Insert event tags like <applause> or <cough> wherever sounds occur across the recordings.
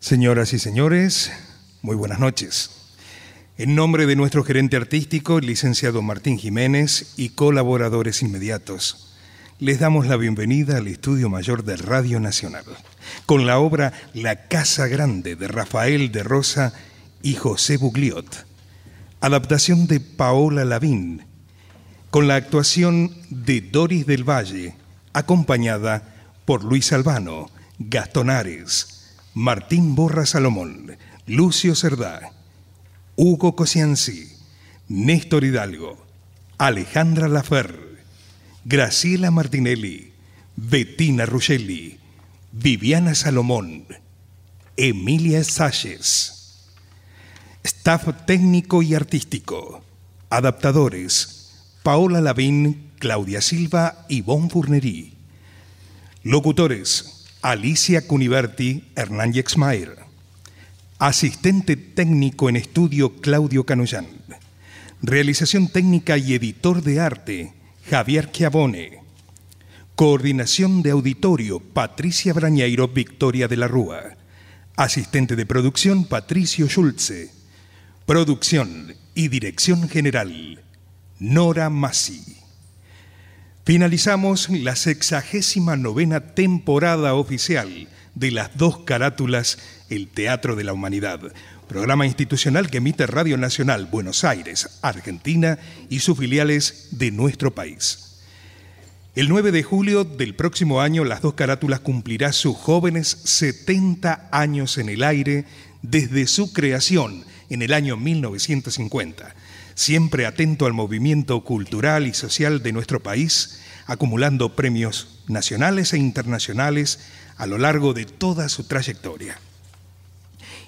Señoras y señores, muy buenas noches. En nombre de nuestro gerente artístico, licenciado Martín Jiménez, y colaboradores inmediatos, les damos la bienvenida al Estudio Mayor de Radio Nacional, con la obra La Casa Grande de Rafael de Rosa y José Bugliot, adaptación de Paola Lavín, con la actuación de Doris del Valle, acompañada por Luis Albano, Gastón Ares, Martín Borra Salomón, Lucio Cerdá, Hugo Cosianzi, Néstor Hidalgo, Alejandra Lafer, Graciela Martinelli, Bettina Rugelli, Viviana Salomón, Emilia Salles. Staff técnico y artístico. Adaptadores. Paola Lavín, Claudia Silva y Bon Fournery. Locutores. Alicia Cuniverti, Hernán Yexmayer. Asistente técnico en estudio Claudio Canullán. Realización técnica y editor de arte Javier Chiavone. Coordinación de auditorio Patricia Brañeiro Victoria de la Rúa. Asistente de producción Patricio Schulze. Producción y dirección general Nora Massi. Finalizamos la sexagésima novena temporada oficial de las dos carátulas El Teatro de la Humanidad, programa institucional que emite Radio Nacional Buenos Aires, Argentina y sus filiales de nuestro país. El 9 de julio del próximo año, Las Dos Carátulas cumplirá sus jóvenes 70 años en el aire desde su creación en el año 1950 siempre atento al movimiento cultural y social de nuestro país, acumulando premios nacionales e internacionales a lo largo de toda su trayectoria.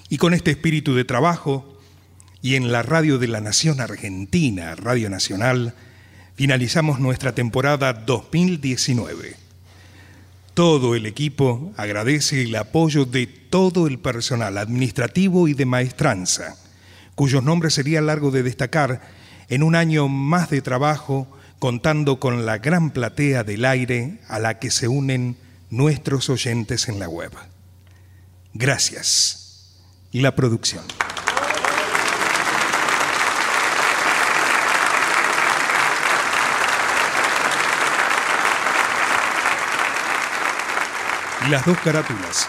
Y con este espíritu de trabajo, y en la radio de la Nación Argentina, Radio Nacional, finalizamos nuestra temporada 2019. Todo el equipo agradece el apoyo de todo el personal administrativo y de maestranza cuyos nombres sería largo de destacar en un año más de trabajo, contando con la gran platea del aire a la que se unen nuestros oyentes en la web. Gracias. La producción. Las dos carátulas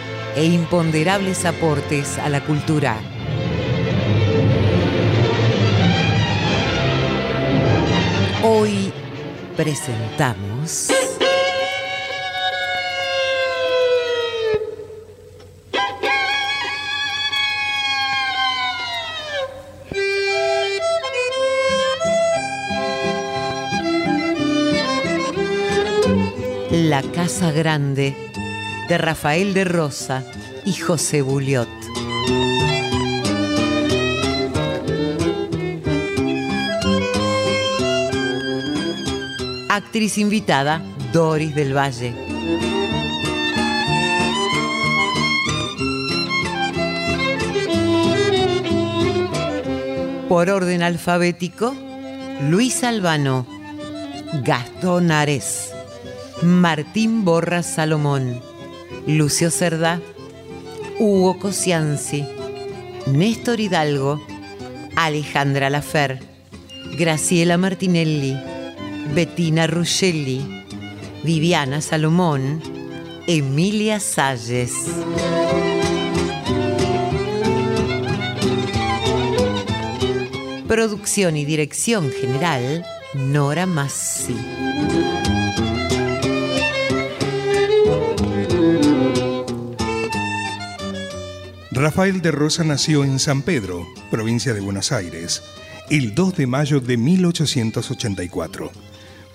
e imponderables aportes a la cultura. Hoy presentamos... La Casa Grande de Rafael de Rosa y José Buliot. Actriz invitada, Doris del Valle. Por orden alfabético, Luis Albano, Gastón Ares, Martín Borra Salomón, Lucio Cerda, Hugo Cosianzi, Néstor Hidalgo, Alejandra Lafer, Graciela Martinelli, Bettina Ruscelli, Viviana Salomón, Emilia Salles. Producción y dirección general, Nora Massi. Rafael de Rosa nació en San Pedro, provincia de Buenos Aires, el 2 de mayo de 1884.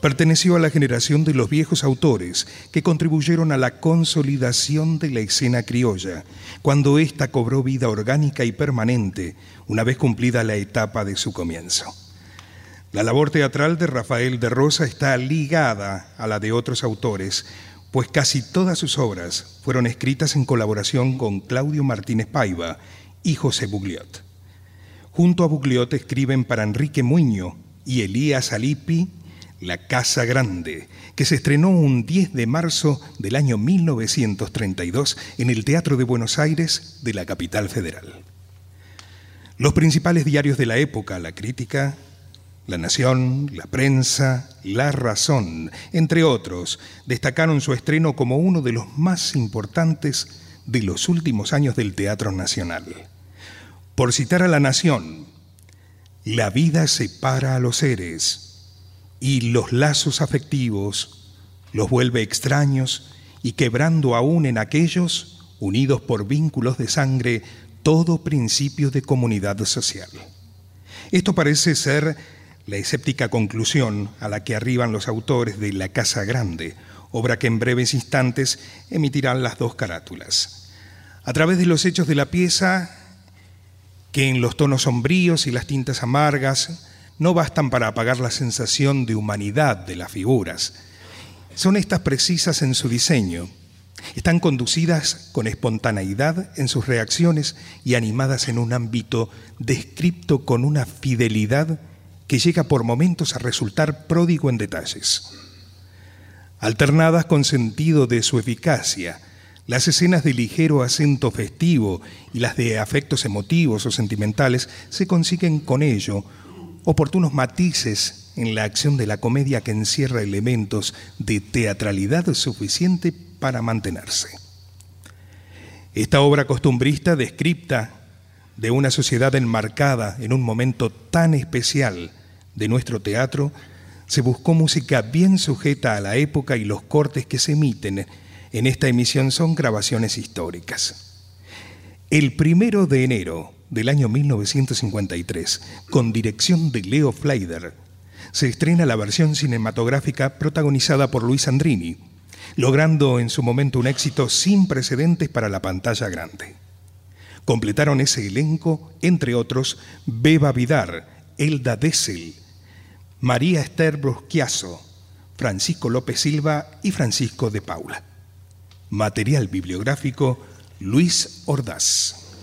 Perteneció a la generación de los viejos autores que contribuyeron a la consolidación de la escena criolla, cuando ésta cobró vida orgánica y permanente una vez cumplida la etapa de su comienzo. La labor teatral de Rafael de Rosa está ligada a la de otros autores, pues casi todas sus obras fueron escritas en colaboración con Claudio Martínez Paiva y José Bugliot. Junto a Bugliot escriben para Enrique Muño y Elías Alipi La Casa Grande, que se estrenó un 10 de marzo del año 1932 en el Teatro de Buenos Aires de la capital federal. Los principales diarios de la época, La Crítica, La Nación, La Prensa, La Razón, entre otros, destacaron su estreno como uno de los más importantes de los últimos años del Teatro Nacional. Por citar a La Nación, la vida separa a los seres y los lazos afectivos los vuelve extraños y quebrando aún en aquellos, unidos por vínculos de sangre, todo principio de comunidad social. Esto parece ser la escéptica conclusión a la que arriban los autores de La Casa Grande, obra que en breves instantes emitirán las dos carátulas. A través de los hechos de la pieza, que en los tonos sombríos y las tintas amargas no bastan para apagar la sensación de humanidad de las figuras, son estas precisas en su diseño, están conducidas con espontaneidad en sus reacciones y animadas en un ámbito descripto con una fidelidad que llega por momentos a resultar pródigo en detalles. Alternadas con sentido de su eficacia, las escenas de ligero acento festivo y las de afectos emotivos o sentimentales se consiguen con ello oportunos matices en la acción de la comedia que encierra elementos de teatralidad suficiente para mantenerse. Esta obra costumbrista descripta de una sociedad enmarcada en un momento tan especial de nuestro teatro, se buscó música bien sujeta a la época y los cortes que se emiten en esta emisión son grabaciones históricas. El primero de enero del año 1953, con dirección de Leo Fleider, se estrena la versión cinematográfica protagonizada por Luis Andrini, logrando en su momento un éxito sin precedentes para la pantalla grande. Completaron ese elenco, entre otros, Beba Vidar, Elda Dessel, María Esther Brusquiazo, Francisco López Silva y Francisco de Paula. Material bibliográfico Luis Ordaz.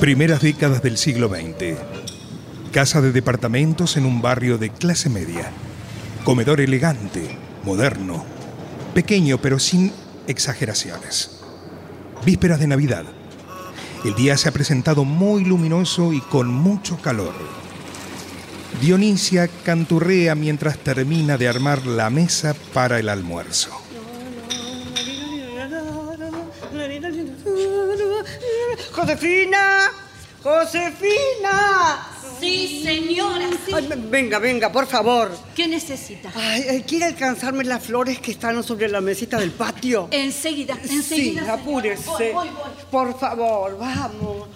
Primeras décadas del siglo XX. Casa de departamentos en un barrio de clase media. Comedor elegante, moderno, pequeño pero sin exageraciones. Vísperas de Navidad. El día se ha presentado muy luminoso y con mucho calor. Dionisia canturrea mientras termina de armar la mesa para el almuerzo. Josefina, Josefina, Sí, señora, sí. Ay, venga, venga, por favor. ¿Qué necesita? Ay, ay, ¿Quiere alcanzarme las flores que están sobre la mesita del patio? Enseguida, Sí, enseguida. señora. apúrese. Voy, voy, voy. Por favor, vamos.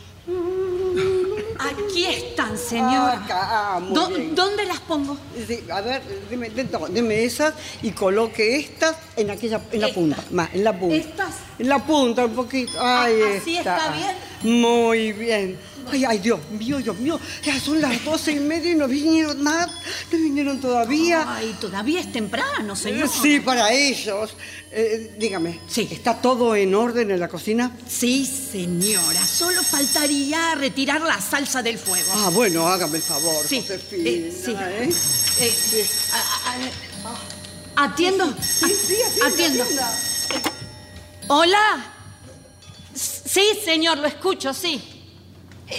Aquí están, señora. Acá, ah, muy ¿Dó- bien. ¿Dónde las pongo? Sí, a ver, deme, deme esas y coloque estas en aquella, en la Esta. punta. Más, en la punta. ¿Estas? En la punta, un poquito. Ahí Ah, ¿así está bien? Muy bien. Ay, ay, Dios mío, Dios mío. Ya son las doce y media y no vinieron más. No vinieron todavía. Ay, todavía es temprano, señora. Sí, para ellos. Eh, dígame, Sí. ¿está todo en orden en la cocina? Sí, señora. Solo faltaría retirar la salsa del fuego. Ah, bueno, hágame el favor, Sí, Josefina. eh, sí. ¿eh? Eh, a- a- a- atiendo. Sí, sí, atienda, atiendo. atienda. Hola. Sí, señor, lo escucho, sí.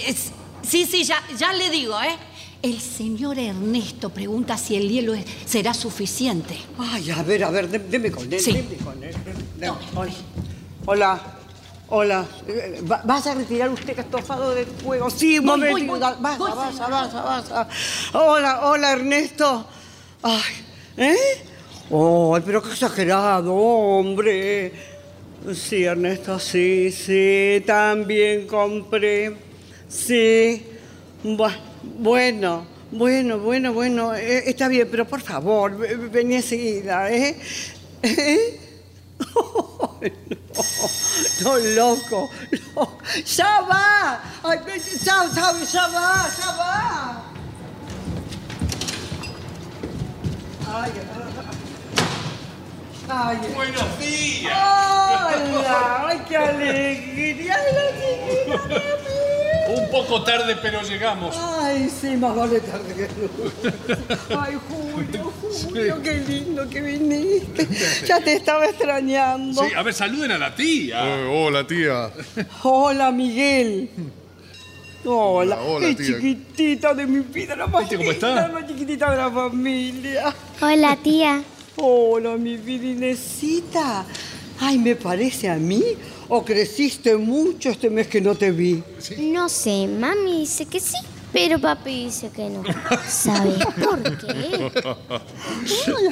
Es- sí, sí, ya, ya le digo, ¿eh? El señor Ernesto pregunta si el hielo será suficiente. Ay, a ver, a ver, deme con él, Sí. deme con él. Tome, hola. Hola. Eh, va- ¿Vas a retirar usted estofado del fuego? Sí, un Voy, momentito. voy, basta, señora. basta, basta. Hola, hola, Ernesto. Ay, ¿eh? Ay, pero qué exagerado, hombre. Sí, Ernesto, sí, sí, también compré. Sí. Bu- bueno, bueno, bueno, bueno. eh, está bien, pero por favor, ve- ve- vení enseguida, ¿eh? ¿Eh? Ay, <laughs> no, no, loco, no. ¡Ya va! Ay, chao, chao, ya va, ya va. Ay, ay, ay. Buenos días. ¡Hola! ¡Ay, qué alegría! ¡Ay, la chiquita de mí! Un poco tarde, pero llegamos. Ay, sí, más vale tarde que nunca. <laughs> Ay, Julio, Julio, qué lindo que viniste. Ya te estaba extrañando. Sí, a ver, saluden a la tía. Eh, hola, tía. Hola, Miguel. Hola, Hola, qué tía. chiquitita de mi vida, la más ¿Viste cómo está? la más chiquitita de la familia. Hola, tía. Hola, mi vida Inésita. Ay, ¿me parece a mí? ¿O creciste mucho este mes que no te vi? No sé, mami dice que sí, pero papi dice que no. ¿Sabes por qué?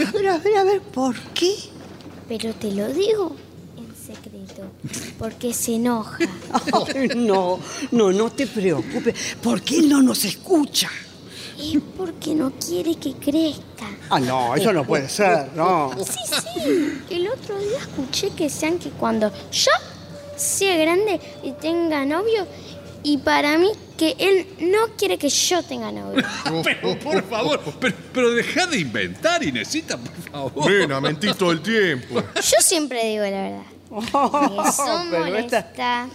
A ver, a ver, a ver, ¿por qué? Pero te lo digo en secreto, porque se enoja. <laughs> Ay, no, no, no te preocupes, porque él no nos escucha. Es porque no quiere que crezca. Ah, no, eso no puede ser, no. Sí, sí. El otro día escuché que sean que cuando yo sea grande y tenga novio, y para mí que él no quiere que yo tenga novio. <laughs> Pero, por favor, pero, pero deja de inventar, Inesita, por favor. Nena, mentís todo el tiempo. Yo siempre digo la verdad. Eso <laughs> Pero esta, molesta.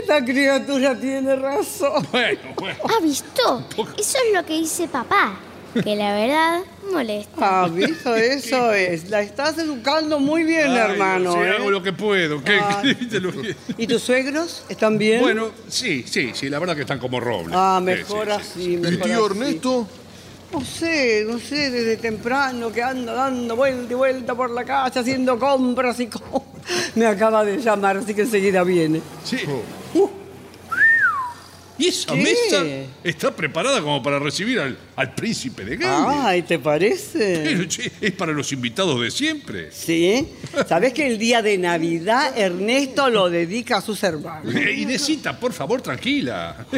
esta criatura tiene razón. Bueno, bueno. ¿Ha visto? Eso es lo que dice papá. Que la verdad molesta. Ah, visto, eso es. La estás educando muy bien, Ay, hermano. Sí, ¿eh? hago lo que puedo. ¿Qué, Ah. ¿Y tus suegros están bien? Bueno, sí, sí, sí, la verdad que están como robles. Ah, Sí, mejor sí, sí. así, ¿Y mejor tío así. Ernesto? No sé, no sé, desde temprano que anda dando vuelta y vuelta por la calle haciendo compras y compras. <laughs> Me acaba de llamar, así que enseguida viene. Sí. Uh, Y esa ¿Qué? mesa está preparada como para recibir al, al príncipe de Gales. ay, ¿te parece? Pero, che, es para los invitados de siempre. Sí. ¿Sabés que el día de Navidad Ernesto lo dedica a sus hermanos? Eh, Inesita, por favor, tranquila. <laughs>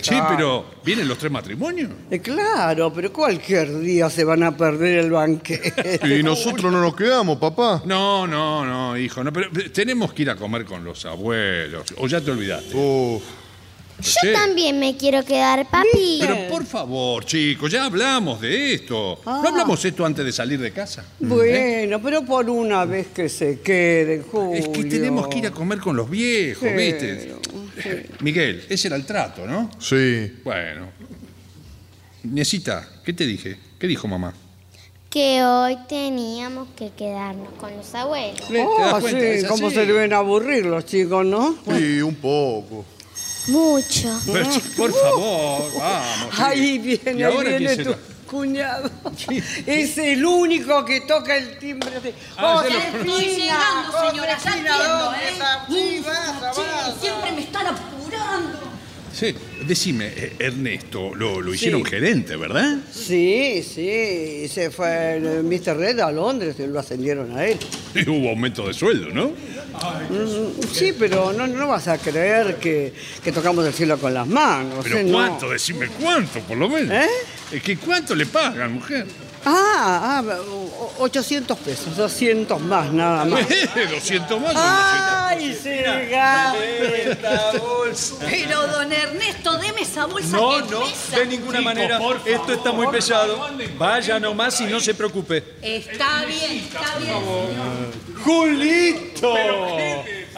Che, pero ¿vienen los tres matrimonios? Eh, claro, pero cualquier día se van a perder el banquete. Y nosotros no nos quedamos, papá. No, no, no, hijo, no, pero eh, tenemos que ir a comer con los abuelos. O ya te olvidaste. Oh, Yo también me quiero quedar, papi. Pero por favor, chicos, ya hablamos de esto. Ah. ¿No hablamos esto antes de salir de casa? Bueno, pero por una vez que se queden, Julio. Es que tenemos que ir a comer con los viejos, Sí, ¿viste? Miguel, ese era el trato, ¿no? sí. Bueno. Necesita, ¿qué te dije? ¿Qué dijo mamá? Que hoy teníamos que quedarnos con los abuelos. ¿Te das Ah, cuenta? sí, cómo se deben aburrir los chicos, ¿no? Sí, un poco. Mucho. Pero, che, por favor, vamos. sí. Ahí ¿Y viene, ahí ahora viene tu será? cuñado. Es el único que toca el timbre. así. Ah, ya lo- Estoy llegando, señora, ya Josefina, entiendo, ¿dónde ¿eh? está? Sí, siempre me están apurando. Sí, decime, eh, Ernesto, lo, lo hicieron Sí. gerente, ¿verdad? Sí, sí, se fue el Mr. Red a Londres y lo ascendieron a él. <laughs> Y hubo aumento de sueldo, ¿no? Mm, Sí, pero no, no vas a creer que, que tocamos el cielo con las manos. Pero ¿eh? No. ¿cuánto? Decime cuánto, por lo menos. ¿Eh? Es que ¿cuánto le pagan, mujer? Ah, ah, o- 800 pesos, 200 más, nada más. <laughs> 200 más. ¡Ay, sí, gato! Pero, don Ernesto, deme esa bolsa No, que no, pesa. de ninguna manera. por favor. Esto está muy pesado. Vaya nomás y no se preocupe. Está bien, está bien. ¡Julito!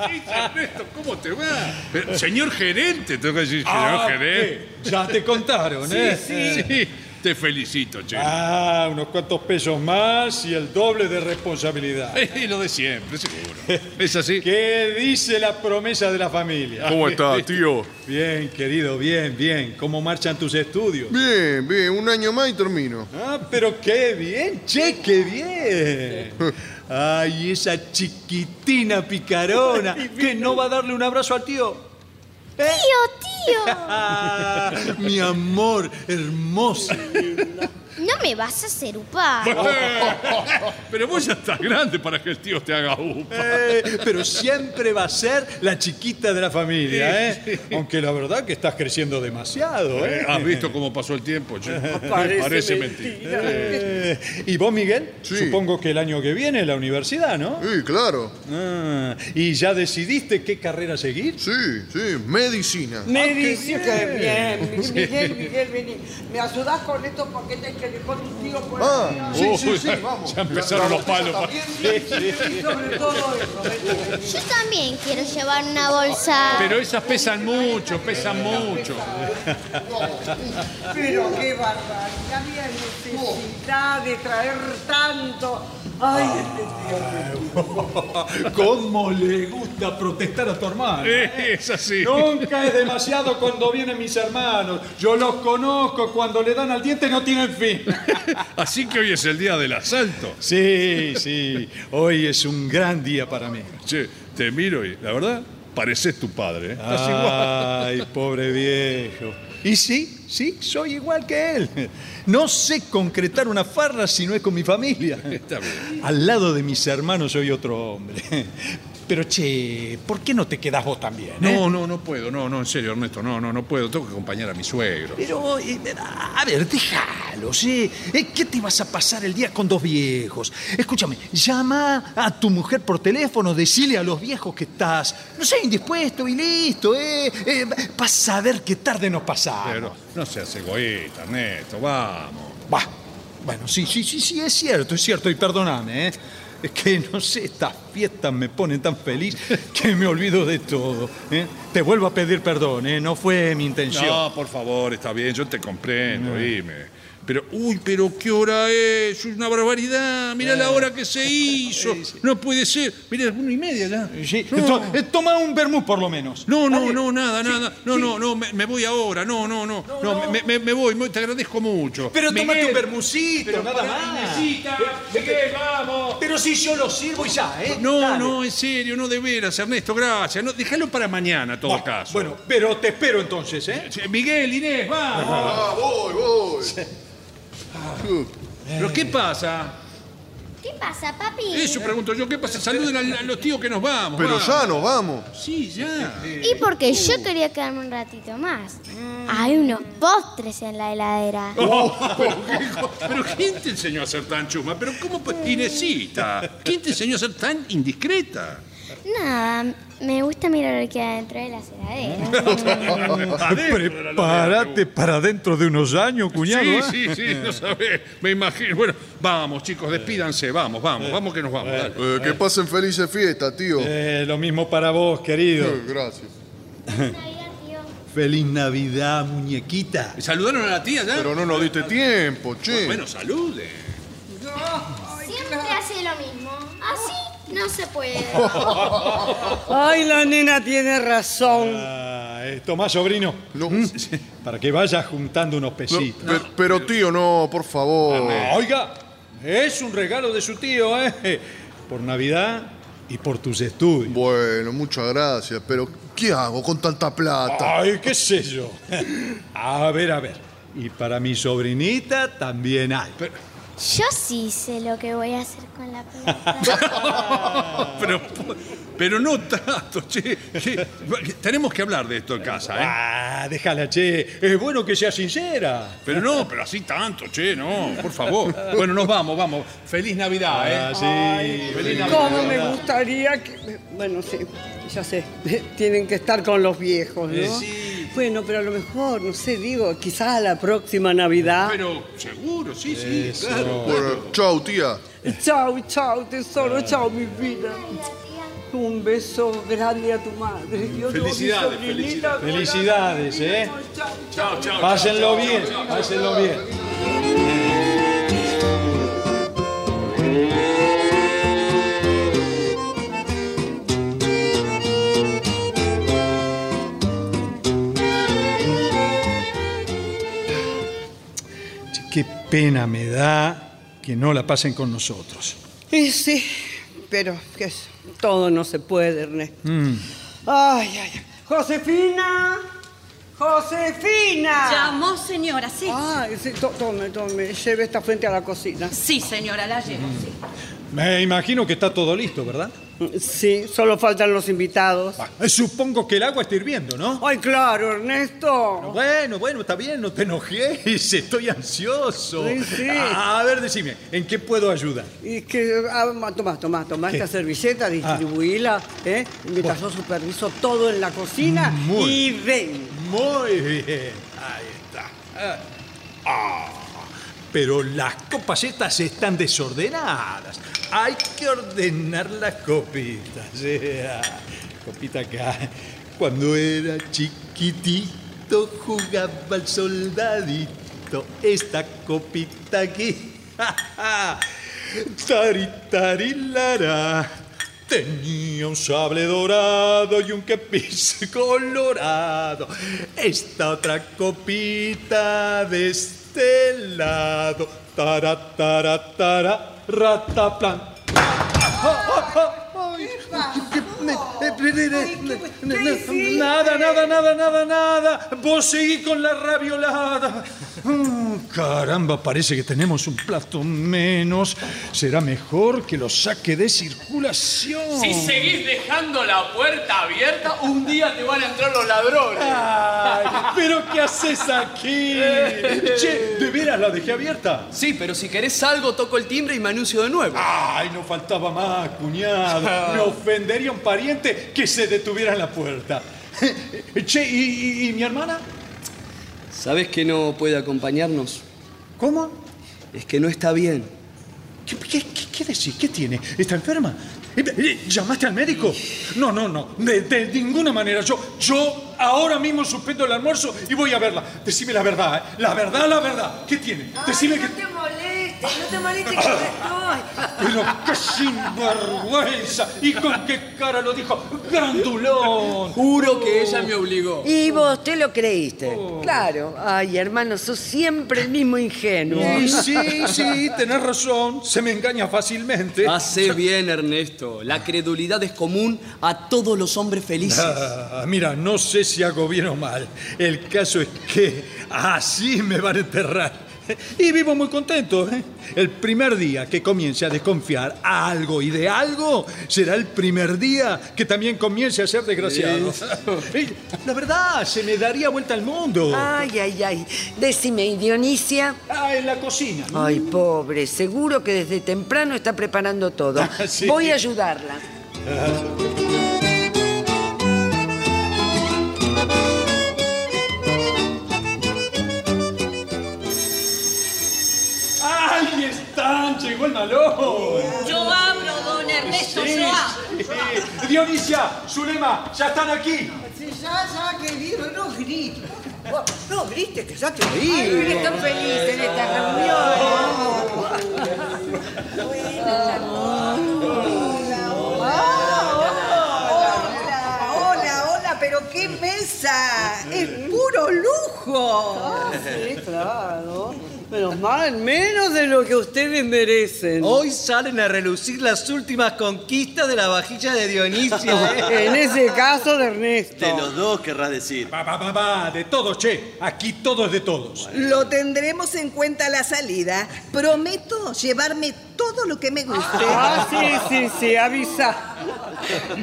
Sí, Ernesto, ¿cómo te va? Pero, señor gerente, tengo que decir, señor Ah, gerente. ¿qué? Ya te contaron, ¿eh? Sí, te felicito, che. Ah, unos cuantos pesos más y el doble de responsabilidad. <laughs> Eh, lo de siempre, seguro. ¿Es así? ¿Qué dice la promesa de la familia? ¿Cómo <laughs> está, tío? Bien, querido, bien, bien. ¿Cómo marchan tus estudios? Bien, bien, un año más y termino. Ah, pero qué bien, che, qué bien. <laughs> Ay, esa chiquitina picarona que no va a darle un abrazo al tío. Tío, tío. Ah, <laughs> mi amor, hermoso. <laughs> No me vas a hacer upar. <laughs> Pero vos ya estás grande para que el tío te haga upa. Eh, pero siempre va a ser la chiquita de la familia, ¿eh? Aunque la verdad que estás creciendo demasiado, ¿eh? Eh, ¿Has visto cómo pasó el tiempo, che? <laughs> Parece mentira. Eh, ¿Y vos, Miguel? Sí. Supongo que el año que viene la universidad, ¿no? Sí, claro. Ah, ¿Y ya decidiste qué carrera seguir? Sí, sí, medicina. Me dice que bien. Miguel, <laughs> Miguel, vení. ¿Me ayudás con estos paquetes que dejó tu tío por Ah, ahí? sí, sí, Uy, sí, vamos. ya empezaron los palos. También. Y sobre todo eso. vení. Yo también quiero llevar una bolsa. Pero esas pesan mucho, pesan mucho. Pero qué barbaridad, había necesidad de traer tanto. Ay, este tío. <laughs> ¿Cómo le gusta protestar a tu hermano? Eh, Es así. Nunca es demasiado cuando vienen mis hermanos. Yo los conozco, cuando le dan al diente no tienen fin. <laughs> Así que hoy es el día del asalto. Sí, sí, hoy es un gran día para mí. Che, te miro y la verdad, pareces tu padre. ¿eh? Estás igual. Ay, pobre viejo. Y sí, sí, soy igual que él. No sé concretar una farra si no es con mi familia. Está bien. Al lado de mis hermanos soy otro hombre. Pero che, ¿por qué no te quedas vos también? eh? No, no, no puedo. No, no, en serio, Ernesto. No, no, no puedo. Tengo que acompañar a mi suegro. Pero, eh, a ver, déjalo, ¿sí? Eh, ¿Qué te vas a pasar el día con dos viejos? Escúchame, llama a tu mujer por teléfono, decile a los viejos que estás, no sé, indispuesto y listo, ¿eh? eh vas a ver qué tarde nos pasamos. Pero no seas egoísta, Ernesto. Vamos. Va. Bueno, sí, sí, sí, sí, es cierto, es cierto, y perdóname, ¿eh? Es que, no sé, estas fiestas me ponen tan feliz que me olvido de todo. ¿eh? Te vuelvo a pedir perdón, ¿eh? No fue mi intención. No, por favor, está bien. Yo te comprendo, dime. Pero, uy, pero ¿qué hora es? Es una barbaridad. Mira la hora que se hizo. No puede ser. Mira, es una y media ya. Sí, No. eh, toma un vermú por lo menos. No, no, no, nada, nada. No, no, no, me, me voy ahora. No, no, no. No, me, me- me voy, te agradezco mucho. Pero tómate Miguel, un vermucito, nada más. Inésita, Miguel, vamos. Pero si yo lo sirvo y ya, ¿eh? No, Dale. no, en serio, no de veras, Ernesto, gracias. No, déjalo para mañana, en todo Bueno, caso. Bueno, pero te espero entonces, ¿eh? Miguel, Inés, vamos. Ah, voy, voy. ¿Pero qué pasa? ¿Qué pasa, papi? Eso pregunto yo, ¿qué pasa? Saluden a, a los tíos que nos vamos. Pero vamos. ya nos vamos. Sí, ya. Y porque yo quería quedarme un ratito más. Hay unos postres en la heladera. <laughs> Pero ¿quién te enseñó a ser tan chuma? Pero ¿cómo? pues, Inesita, ¿quién te enseñó a ser tan indiscreta? Nada, me gusta mirar lo que hay de. Adentro de la Prepárate para dentro de unos años, cuñado. ¿eh? Sí, sí, sí, no sabés, me imagino. Bueno, vamos, chicos, despídanse, vamos, vamos, vamos que nos vamos. dale. Eh, que pasen felices fiestas, tío. Eh, lo mismo para vos, querido. Eh, Gracias. Feliz Navidad, muñequita. ¿Saludaron a la tía ya? Pero no nos diste tiempo, che. Bueno, salude. Siempre hace lo mismo. Así no se puede. Ay, la nena tiene razón. Ah, eh, tomá, sobrino. No. ¿Mm? Para que vayas juntando unos No, pesitos. pe- pero tío, no, por favor. Ah, Oiga, es un regalo de su tío, ¿eh? Por Navidad, y por tus estudios. Bueno, muchas gracias, pero ¿qué hago con tanta plata? Ay, qué sé yo. <laughs> A ver, a ver. Y para mi sobrinita también hay. Yo sí sé lo que voy a hacer con la <laughs> plata. pero, pero no tanto, che, che. Tenemos que hablar de esto en casa, ¿eh? Ah, déjala, che. Es bueno que sea sincera. Pero no, pero así tanto, che, no, por favor. Bueno, nos vamos, vamos. Feliz Navidad, ¿eh? Ah, sí. Feliz Navidad. ¿Cómo me gustaría que... Bueno, sí, ya sé, tienen que estar con los viejos, ¿no? Eh, sí. Bueno, pero a lo mejor, no sé, digo, quizás a la próxima Navidad. Pero seguro, sí, sí, claro. Bueno, chau, tía. Chao, chao, tesoro, chao, mi vida. Un beso grande a tu madre. Y otro a mi Felicidades. Felicidades, ¿eh? Chao, chao. Pásenlo bien, pásenlo bien. Pena me da que no la pasen con nosotros. Y sí, pero que es- todo no se puede, Ernesto. Mm. Ay, ay, ay. Josefina, Josefina. Llamó, señora, sí. Ay, sí, to- tome, tome, lleve esta frente a la cocina. Sí, señora, la llevo, sí. Me imagino que está todo listo, ¿verdad? Sí, solo faltan los invitados. Eh, Supongo que el agua está hirviendo, ¿no? Ay, claro, Ernesto. Bueno, bueno, está bien, no te enojes, <laughs> estoy ansioso. Sí, sí. A ver, decime, ¿en qué puedo ayudar? Y que, ah, tomá, tomá, tomá ¿Qué? esta servilleta, distribuíla, ¿eh? Mientras yo superviso todo en la cocina Muy y ven. Muy bien, ahí está. Ah, ah, pero las copas estas están desordenadas. Hay que ordenar las copitas. <laughs> Copita acá. Cuando era chiquitito jugaba al soldadito. Esta copita aquí. <laughs> Tari, tari, lara. Tenía un sable dorado y un kepis <laughs> colorado. Esta otra copita de lado. Tara, tara, tara, rataplan. Nada, nada, nada, nada, nada. Vos seguí con la raviolada. Mm, Caramba, parece que tenemos un plato menos. Será mejor que lo saque de circulación. Si seguís dejando la puerta abierta, un día te van a entrar los ladrones. Ay, ¿Pero qué haces aquí? <laughs> Che, ¿de veras la dejé abierta? Sí, pero si querés algo, toco el timbre y me anuncio de nuevo. Ay, no faltaba más, cuñado. <laughs> Me ofendería un pariente que se detuviera en la puerta. <laughs> Che, ¿y, y- y mi hermana? ¿Sabés que no puede acompañarnos? ¿Cómo? Es que no está bien. ¿Qué, qué, qué- qué decís? ¿Qué tiene? ¿Está enferma? ¿Llamaste al médico? No, no, no. De, de ninguna manera. Yo, yo ahora mismo suspendo el almuerzo y voy a verla. Decime la verdad, ¿eh? La verdad, la verdad. ¿Qué tiene? Decime que... te molestes, no te molestes que estoy. Pero qué sinvergüenza. ¿Y con qué cara lo dijo? Grandulón. Juro que ella me obligó. Y vos te lo creíste. Claro. Ay, hermano, sos siempre el mismo ingenuo. Y sí, sí, tenés razón. Se me engaña fácilmente. Hace bien, Ernesto. La credulidad es común a todos los hombres felices. Ah, mira, no sé si hago bien o mal. El caso es que así me van a enterrar. <laughs> Y vivo muy contento. ¿eh? El primer día que comience a desconfiar a algo y de algo será el primer día que también comience a ser desgraciado. <laughs> La verdad, se me daría vuelta al mundo. Ay, ay, ay. Decime, ¿y Dionisia? Ah, en la cocina. Ay, pobre, seguro que desde temprano está preparando todo. Ah, <laughs> sí. Voy a ayudarla. Están! ¡Llegó el malón! Yo abro, don Ernesto, Sí, yo abro. sí. Dionisia, Zulema, ya están aquí. Sí, ya, ya, querido, no grites. No grites, que ya te Ay, mira, están felices en esta reunión. Hola, hola, pero qué mesa. Es puro lujo. Sí, claro. Menos mal, menos de lo que ustedes merecen. Hoy salen a relucir las últimas conquistas de la vajilla de Dionisio. <laughs> ¿eh? En ese caso de Ernesto. De los dos querrás decir. Va, va, va, va, de todos, che. Aquí todo es de todos. Lo tendremos en cuenta a la salida. Prometo llevarme todo lo que me guste. Ah, sí, sí, sí, avisa.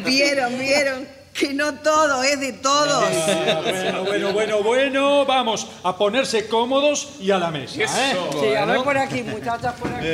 ¿Vieron, vieron? <laughs> Que no todo es de todos. Ah, bueno, bueno, bueno, bueno. Vamos a ponerse cómodos y a la mesa. ¿eh? Sí, a ver por aquí, muchachas, por aquí.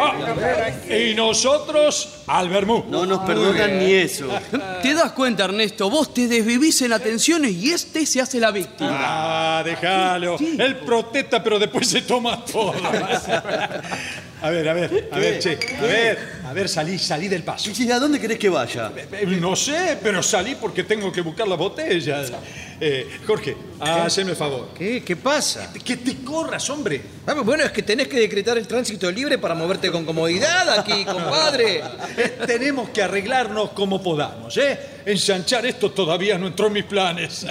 Ah, y nosotros al vermú. No nos perdonan ni eso. <laughs> ¿Te das cuenta, Ernesto? Vos te desvivís en atenciones y este se hace la víctima. Ah, déjalo. Él protesta, pero después se toma todo. <laughs> A ver, a ver, a ver, che. A ver, a ver, salí, salí del paso. ¿Y a dónde querés que vaya? Eh, No sé, pero salí porque tengo que buscar las botellas. Eh, Jorge, haceme el favor. ¿Qué? ¿Qué pasa? Que te corras, hombre. Ah, Bueno, es que tenés que decretar el tránsito libre para moverte con comodidad aquí, <laughs> compadre. Eh, Tenemos que arreglarnos como podamos, ¿eh? Ensanchar esto todavía no entró en mis planes.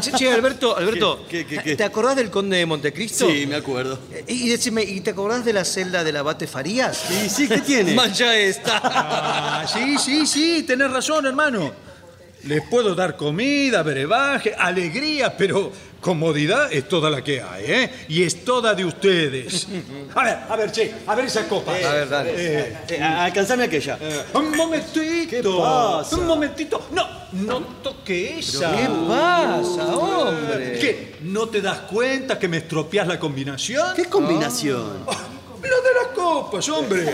Che, che, Alberto, <laughs> Alberto, ¿Qué, qué, qué? ¿te acordás del conde de Montecristo? Sí, me acuerdo. Eh, Y decime, ¿y te acordás de la celda del abate Farías? Sí, sí, ¿qué tiene? <laughs> Mancha esta. Ah, sí, sí, sí, tenés razón, hermano. Les puedo dar comida, brebaje, alegría, pero comodidad es toda la que hay, ¿eh? Y es toda de ustedes. A ver, a ver, che, a ver esa copa. A ver, dale. Eh, Eh, alcanzame aquella. un momentito. ¿Qué pasa? Un momentito. No, no toque esa. ¿Qué pasa, hombre? ¿Qué? ¿No te das cuenta que me estropeas la combinación? ¿Qué combinación? Lo de las copas, hombre.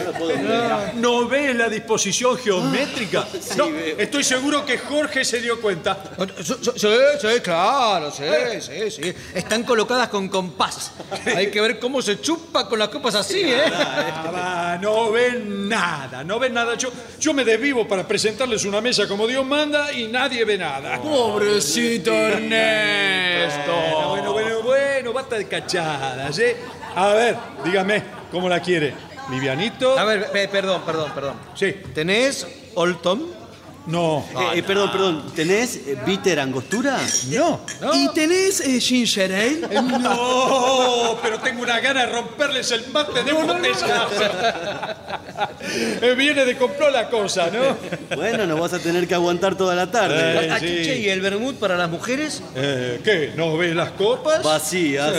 ¿No ves la disposición geométrica? no, estoy seguro que Jorge se dio cuenta. Sí, sí, sí, claro, sí, sí, sí. Están colocadas con compás. Hay que ver cómo se chupa con las copas así, ¿eh? Ah, va, no ven nada, no ven nada. Yo, yo me desvivo para presentarles una mesa como Dios manda y nadie ve nada. Pobrecito Ernesto. Bueno, bueno, bueno, bueno, basta de cachadas, ¿eh? A ver, dígame, ¿cómo la quiere? ¿Livianito? A ver, pe- perdón, perdón, perdón. Sí. ¿Tenés Olton? No. Eh, eh, perdón, perdón. ¿Tenés eh, bitter angostura? No. ¿Y tenés eh, ginger ale? <laughs> No, pero tengo una gana de romperles el mate de botella. <laughs> Eh, Viene de compró la cosa, ¿no? Bueno, nos vas a tener que aguantar toda la tarde. Sí. che, ¿Y el vermut para las mujeres? Eh, ¿Qué? ¿No ves las copas? Vacías.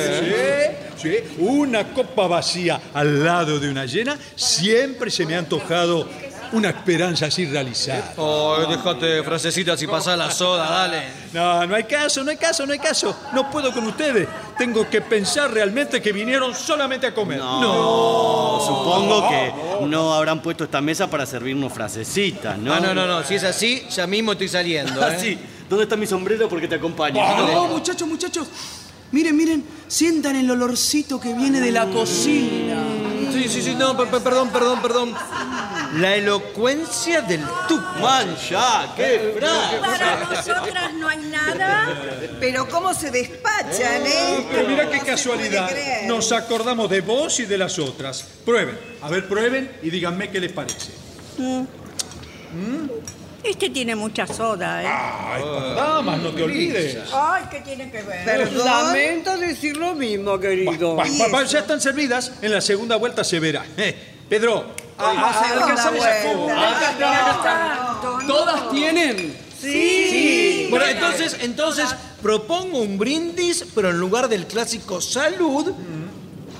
Sí, sí. Una copa vacía al lado de una llena, siempre se me ha antojado una esperanza así realizada. Oh, déjate frasecitas y pasá la soda, dale. No, no hay caso, no hay caso, no hay caso. No puedo con ustedes. Tengo que pensar realmente que vinieron solamente a comer. No, supongo que no habrán puesto esta mesa para servirnos frasecitas, ¿no? No, no, no, no. Si es así, ya mismo estoy saliendo. Ah, ¿eh? sí. ¿Dónde está mi sombrero? Porque te acompaño. No, muchachos, muchachos. Miren, miren, sientan el olorcito que viene de la cocina. Sí, sí, sí, no, pe- pe- perdón, perdón, perdón. La elocuencia del tú. Man, ya, qué frase. Para nosotras no hay nada. Pero cómo se despachan, ¿eh? Pero mira qué No se casualidad. puede creer. Nos acordamos de vos y de las otras. Prueben. A ver, prueben y díganme qué les parece. Este tiene mucha soda, ¿eh? Ay, damas, no te olvides. Ay, ¿qué tiene que ver? Perdón. Lamento decir lo mismo, querido. Va, va, va, ya están servidas. En la segunda vuelta se verá. Eh, Pedro, a- a- segunda alcanzame esa vuelta. copa. ¿Todas tienen? Sí. Bueno, entonces, entonces propongo un brindis, pero en lugar del clásico salud,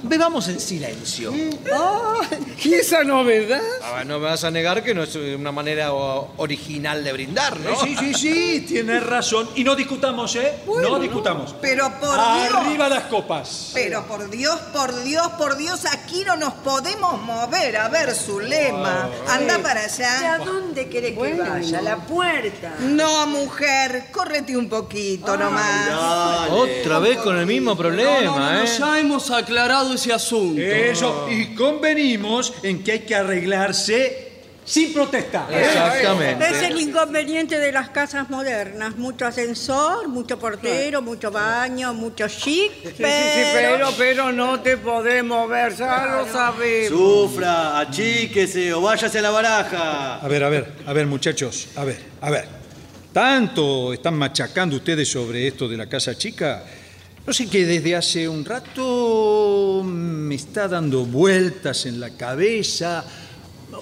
bebamos en silencio. Ah, ¿Y esa novedad? Ah, no me vas a negar que no es una manera original de brindar, ¿no? Sí, sí, sí, tienes razón. Y no discutamos, ¿eh? no discutamos. Pero por Dios. Arriba las copas. Pero por Dios, por Dios, por Dios, aquí no nos podemos mover. A ver su lema. Anda para ¿Y a allá. dónde quiere que vaya? A la puerta. No, mujer, córrete un poquito nomás. Otra vez con el mismo problema, No, no, no, ¿eh? ya hemos aclarado ese asunto. Eso, y convenimos en que hay que arreglarse sin protestar. Exactamente. Es el inconveniente de las casas modernas. Mucho ascensor, mucho portero, mucho baño, mucho chic. Sí, sí, sí, pero, pero no te podés mover, ya lo sabemos. Sufra, achíquese o váyase a la baraja. A ver, a ver, a ver, muchachos, a ver, a ver. Tanto están machacando ustedes sobre esto de la casa chica no sé que desde hace un rato me está dando vueltas en la cabeza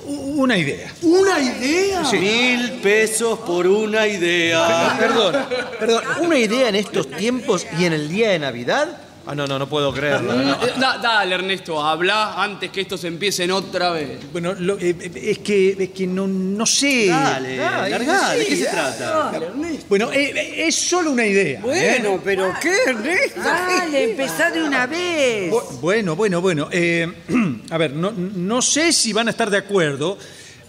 una idea. ¿Una idea? Sí. Mil pesos por una idea. Perdón, perdón, ¿una idea en estos tiempos y en el día de Navidad? Ah, no, no, no puedo creerlo. no. Eh, da- dale, Ernesto, habla antes que estos empiecen otra vez. Bueno, lo- eh, eh, es que, es que no, no sé. Dale, largá, ¿de qué se trata? Bueno, eh, eh, es solo una idea. ¿eh? Bueno, pero ¿qué, Ernesto? Dale, empezá de una vez. Bu- Bueno, bueno, bueno. eh, <clears throat> a ver, no, no sé si van a estar de acuerdo,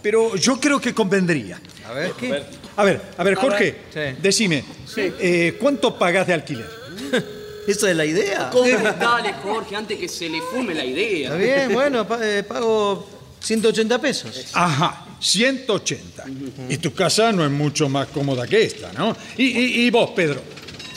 pero yo creo que convendría. A ver, ¿qué? A ver, a ver, A Jorge, ver, sí. decime, eh, ¿cuánto pagás de alquiler? <laughs> ¿Eso es la idea? ¿Cómo? Dale, Jorge, antes que se le fume la idea. Está bien, bueno, pa- eh, pago 180 pesos. Ajá, 180. Y tu casa no es mucho más cómoda que esta, ¿no? Y, y- y vos, Pedro.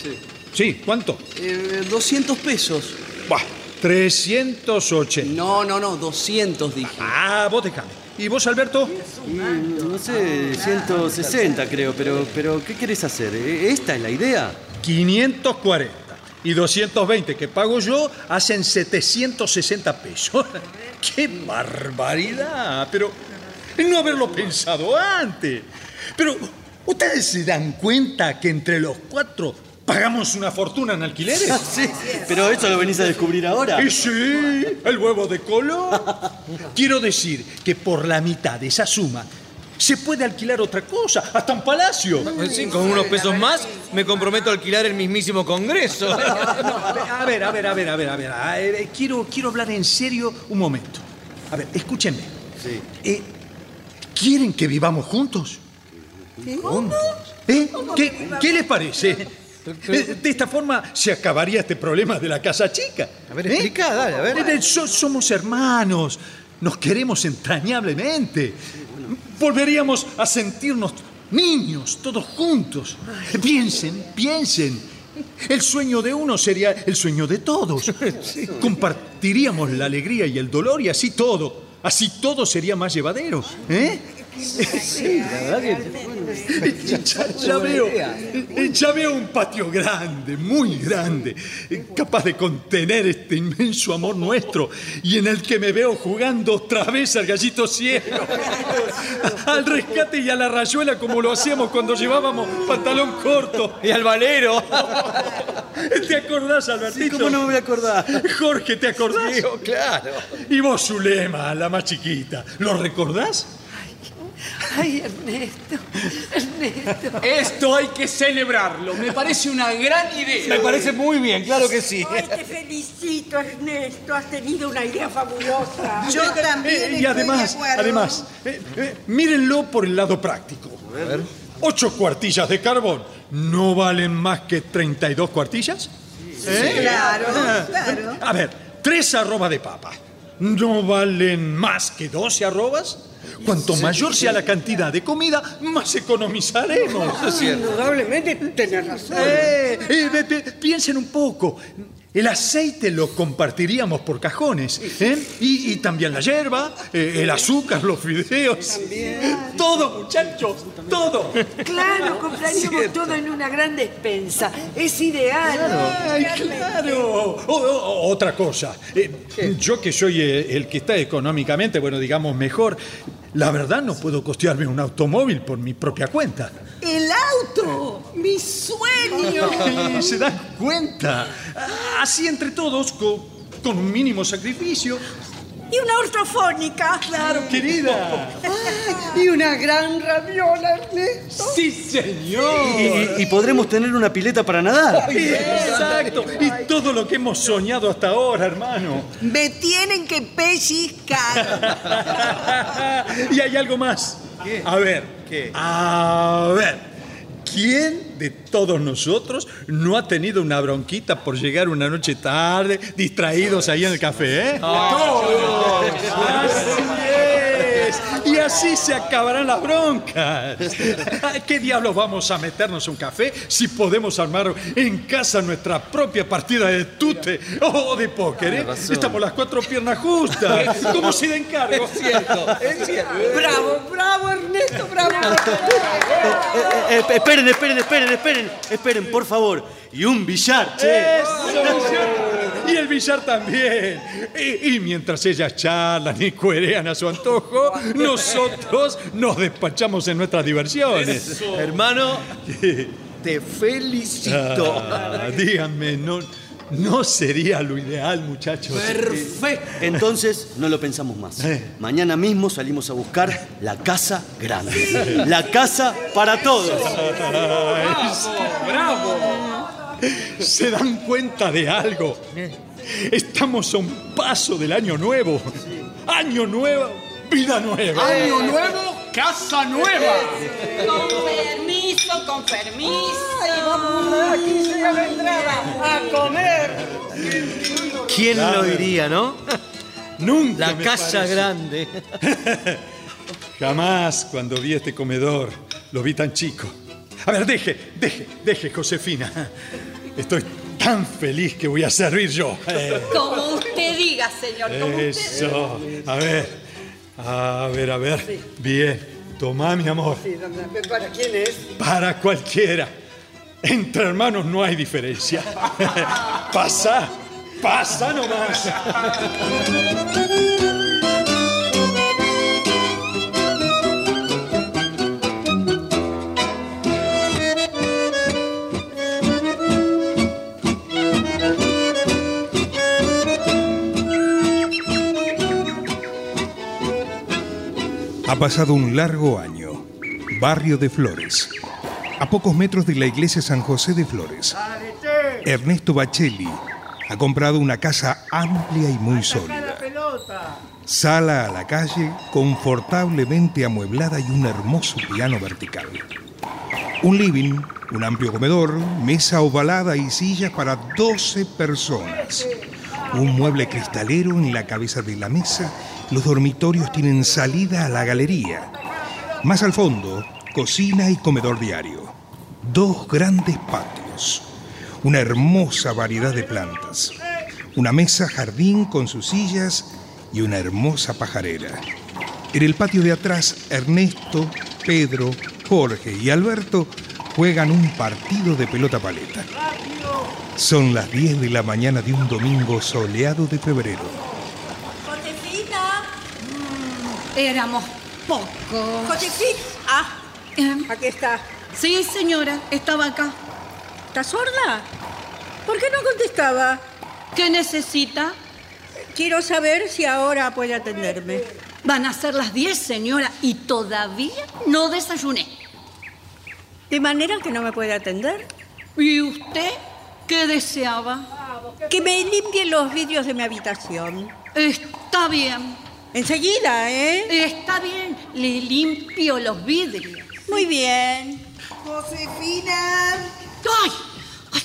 Sí. Sí, ¿cuánto? Eh, 200 pesos. Buah, 380. No, no, no, 200 dije. Ah, vos déjame. ¿Y vos, Alberto? No sé, 160 creo, pero, pero ¿qué querés hacer? ¿E- ¿Esta es la idea? 540. Y 220 que pago yo hacen 760 pesos. <laughs> ¡Qué barbaridad! Pero no haberlo pensado antes. Pero, ¿ustedes se dan cuenta que entre los cuatro pagamos una fortuna en alquileres? <laughs> sí, pero eso lo venís a descubrir ahora. Y sí, el huevo de color. <laughs> Quiero decir que por la mitad de esa suma se puede alquilar otra cosa, hasta un palacio. Sí, con unos pesos más me comprometo a alquilar el mismísimo Congreso. <laughs> A ver, a ver, a ver, a ver, a ver. a ver, eh, quiero, quiero hablar en serio un momento. A ver, escúchenme. Eh, ¿Quieren que vivamos juntos? ¿Juntos? ¿Eh? ¿Qué, qué les parece? Eh, De esta forma se acabaría este problema de la casa chica. A ver, explica, dale, a ver. Eh, so- somos hermanos, nos queremos entrañablemente. Volveríamos a sentirnos niños, todos juntos. Piensen, piensen. El sueño de uno sería el sueño de todos. <laughs> Compartiríamos la alegría y el dolor y así todo. Así todo sería más llevadero. ¿Eh? <laughs> Sí, la verdad que... Ya, ya veo, ya veo un patio grande, muy grande, capaz de contener este inmenso amor nuestro y en el que me veo jugando otra vez al gallito ciego, <laughs> al rescate y a la rayuela como lo hacíamos cuando llevábamos pantalón corto. Y al valero. <laughs> ¿Te acordás, Albertito? ¿Cómo no me voy a acordar? Jorge, ¿te acordás? <laughs> Sí, claro. Y vos, Zulema, la más chiquita, ¿lo recordás? Ay, Ernesto, Ernesto. Esto hay que celebrarlo. Me parece una gran idea. Me parece muy bien, claro que sí. Ay, te felicito, Ernesto. Has tenido una idea fabulosa. Yo también Eh, estoy y además, de además, eh, eh, mírenlo por el lado práctico. Ocho cuartillas de carbón no valen más que 32 cuartillas. ¿Eh? Claro, claro. A ver, tres arrobas de papa no valen más que 12 arrobas. Cuanto mayor sea la cantidad de comida, más economizaremos. Indudablemente tenés razón. Eh, eh, piensen un poco. El aceite lo compartiríamos por cajones. ¿eh? Y, y también la hierba, eh, el azúcar, los fideos. Todo, muchachos, todo. Claro, <laughs> compraríamos todo en una gran despensa. Es ideal. Ay, claro. O- o- otra cosa. eh, yo que soy eh, el que está económicamente, bueno, digamos, mejor, la verdad no puedo costearme un automóvil por mi propia cuenta. El auto, mi sueño. <laughs> ¿Se dan cuenta? Así entre todos, co- con, un mínimo sacrificio. Y una ortofónica. Claro, querida. Y una gran rabiola, Ernesto. Sí, señor. Y, y podremos tener una pileta para nadar. Exacto. Y todo lo que hemos soñado hasta ahora, hermano. Me tienen que pellizcar. <laughs> y hay algo más. A ver. ¿Qué? A ver. ¿Quién de todos nosotros no ha tenido una bronquita por llegar una noche tarde, distraídos ahí en el café? eh? Y así se acabarán las broncas. ¿Qué diablos vamos a meternos un café si podemos armar en casa nuestra propia partida de tute o de póker? ¿eh? Estamos las cuatro piernas justas. ¿Cómo si de encargo? Es cierto, es cierto. Bravo, bravo, Ernesto, bravo. <laughs> Eh, eh, esperen, esperen, esperen, esperen, esperen, por favor. Y un billar, che. Eso. Y el billar también. Y, y mientras ellas charlan y cuerean a su antojo, nosotros nos despachamos en nuestras diversiones. Hermano, te felicito. Ah, díganme, ¿no, ¿no sería lo ideal, muchachos? Perfecto. Entonces no lo pensamos más. Mañana mismo salimos a buscar la casa grande. La casa para todos. ¡Bravo! ¿Se dan cuenta de algo? Estamos a un paso del año nuevo. Año nuevo, vida nueva. Año nuevo, casa nueva. Con permiso, con permiso. Ay, vamos, aquí se la entrada a comer. ¿Quién lo diría, no? Nunca. La me casa grande. <laughs> Jamás cuando vi este comedor lo vi tan chico. A ver, deje, deje, deje, Josefina. Estoy tan feliz que voy a servir yo. Como usted diga, señor. Como usted Eso. A ver, a ver, a ver. Bien, toma mi amor. Sí, ¿dónde- ¿Para quién es? Para cualquiera. Entre hermanos no hay diferencia. <laughs> Pasa, pasa nomás. Pasado un largo año. Barrio de Flores. A pocos metros de la iglesia San José de Flores. Ernesto Bacelli ha comprado una casa amplia y muy sólida. Sala a la calle, confortablemente amueblada y un hermoso piano vertical. Un living, un amplio comedor, mesa ovalada y sillas para 12 personas. Un mueble cristalero en la cabeza de la mesa. Los dormitorios tienen salida a la galería. Más al fondo, cocina y comedor diario. Dos grandes patios. Una hermosa variedad de plantas. Una mesa jardín con sus sillas y una hermosa pajarera. En el patio de atrás, Ernesto, Pedro, Jorge y Alberto juegan un partido de pelota paleta. Son las 10 de la mañana de un domingo soleado de febrero. Josefina. Mm, Éramos pocos. Josefina. Ah, Aquí está. sí, señora, estaba acá. ¿Estás sorda? ¿Por qué no contestaba? ¿Qué necesita? Quiero saber si ahora puede atenderme. Van a ser las 10, señora, y todavía no desayuné. ¿De manera que no me puede atender? ¿Y usted qué deseaba? Que me limpie los vidrios de mi habitación. Está bien. Enseguida, ¿eh? Está bien, le limpio los vidrios. Muy bien. Josefina. ¡Ay! ay,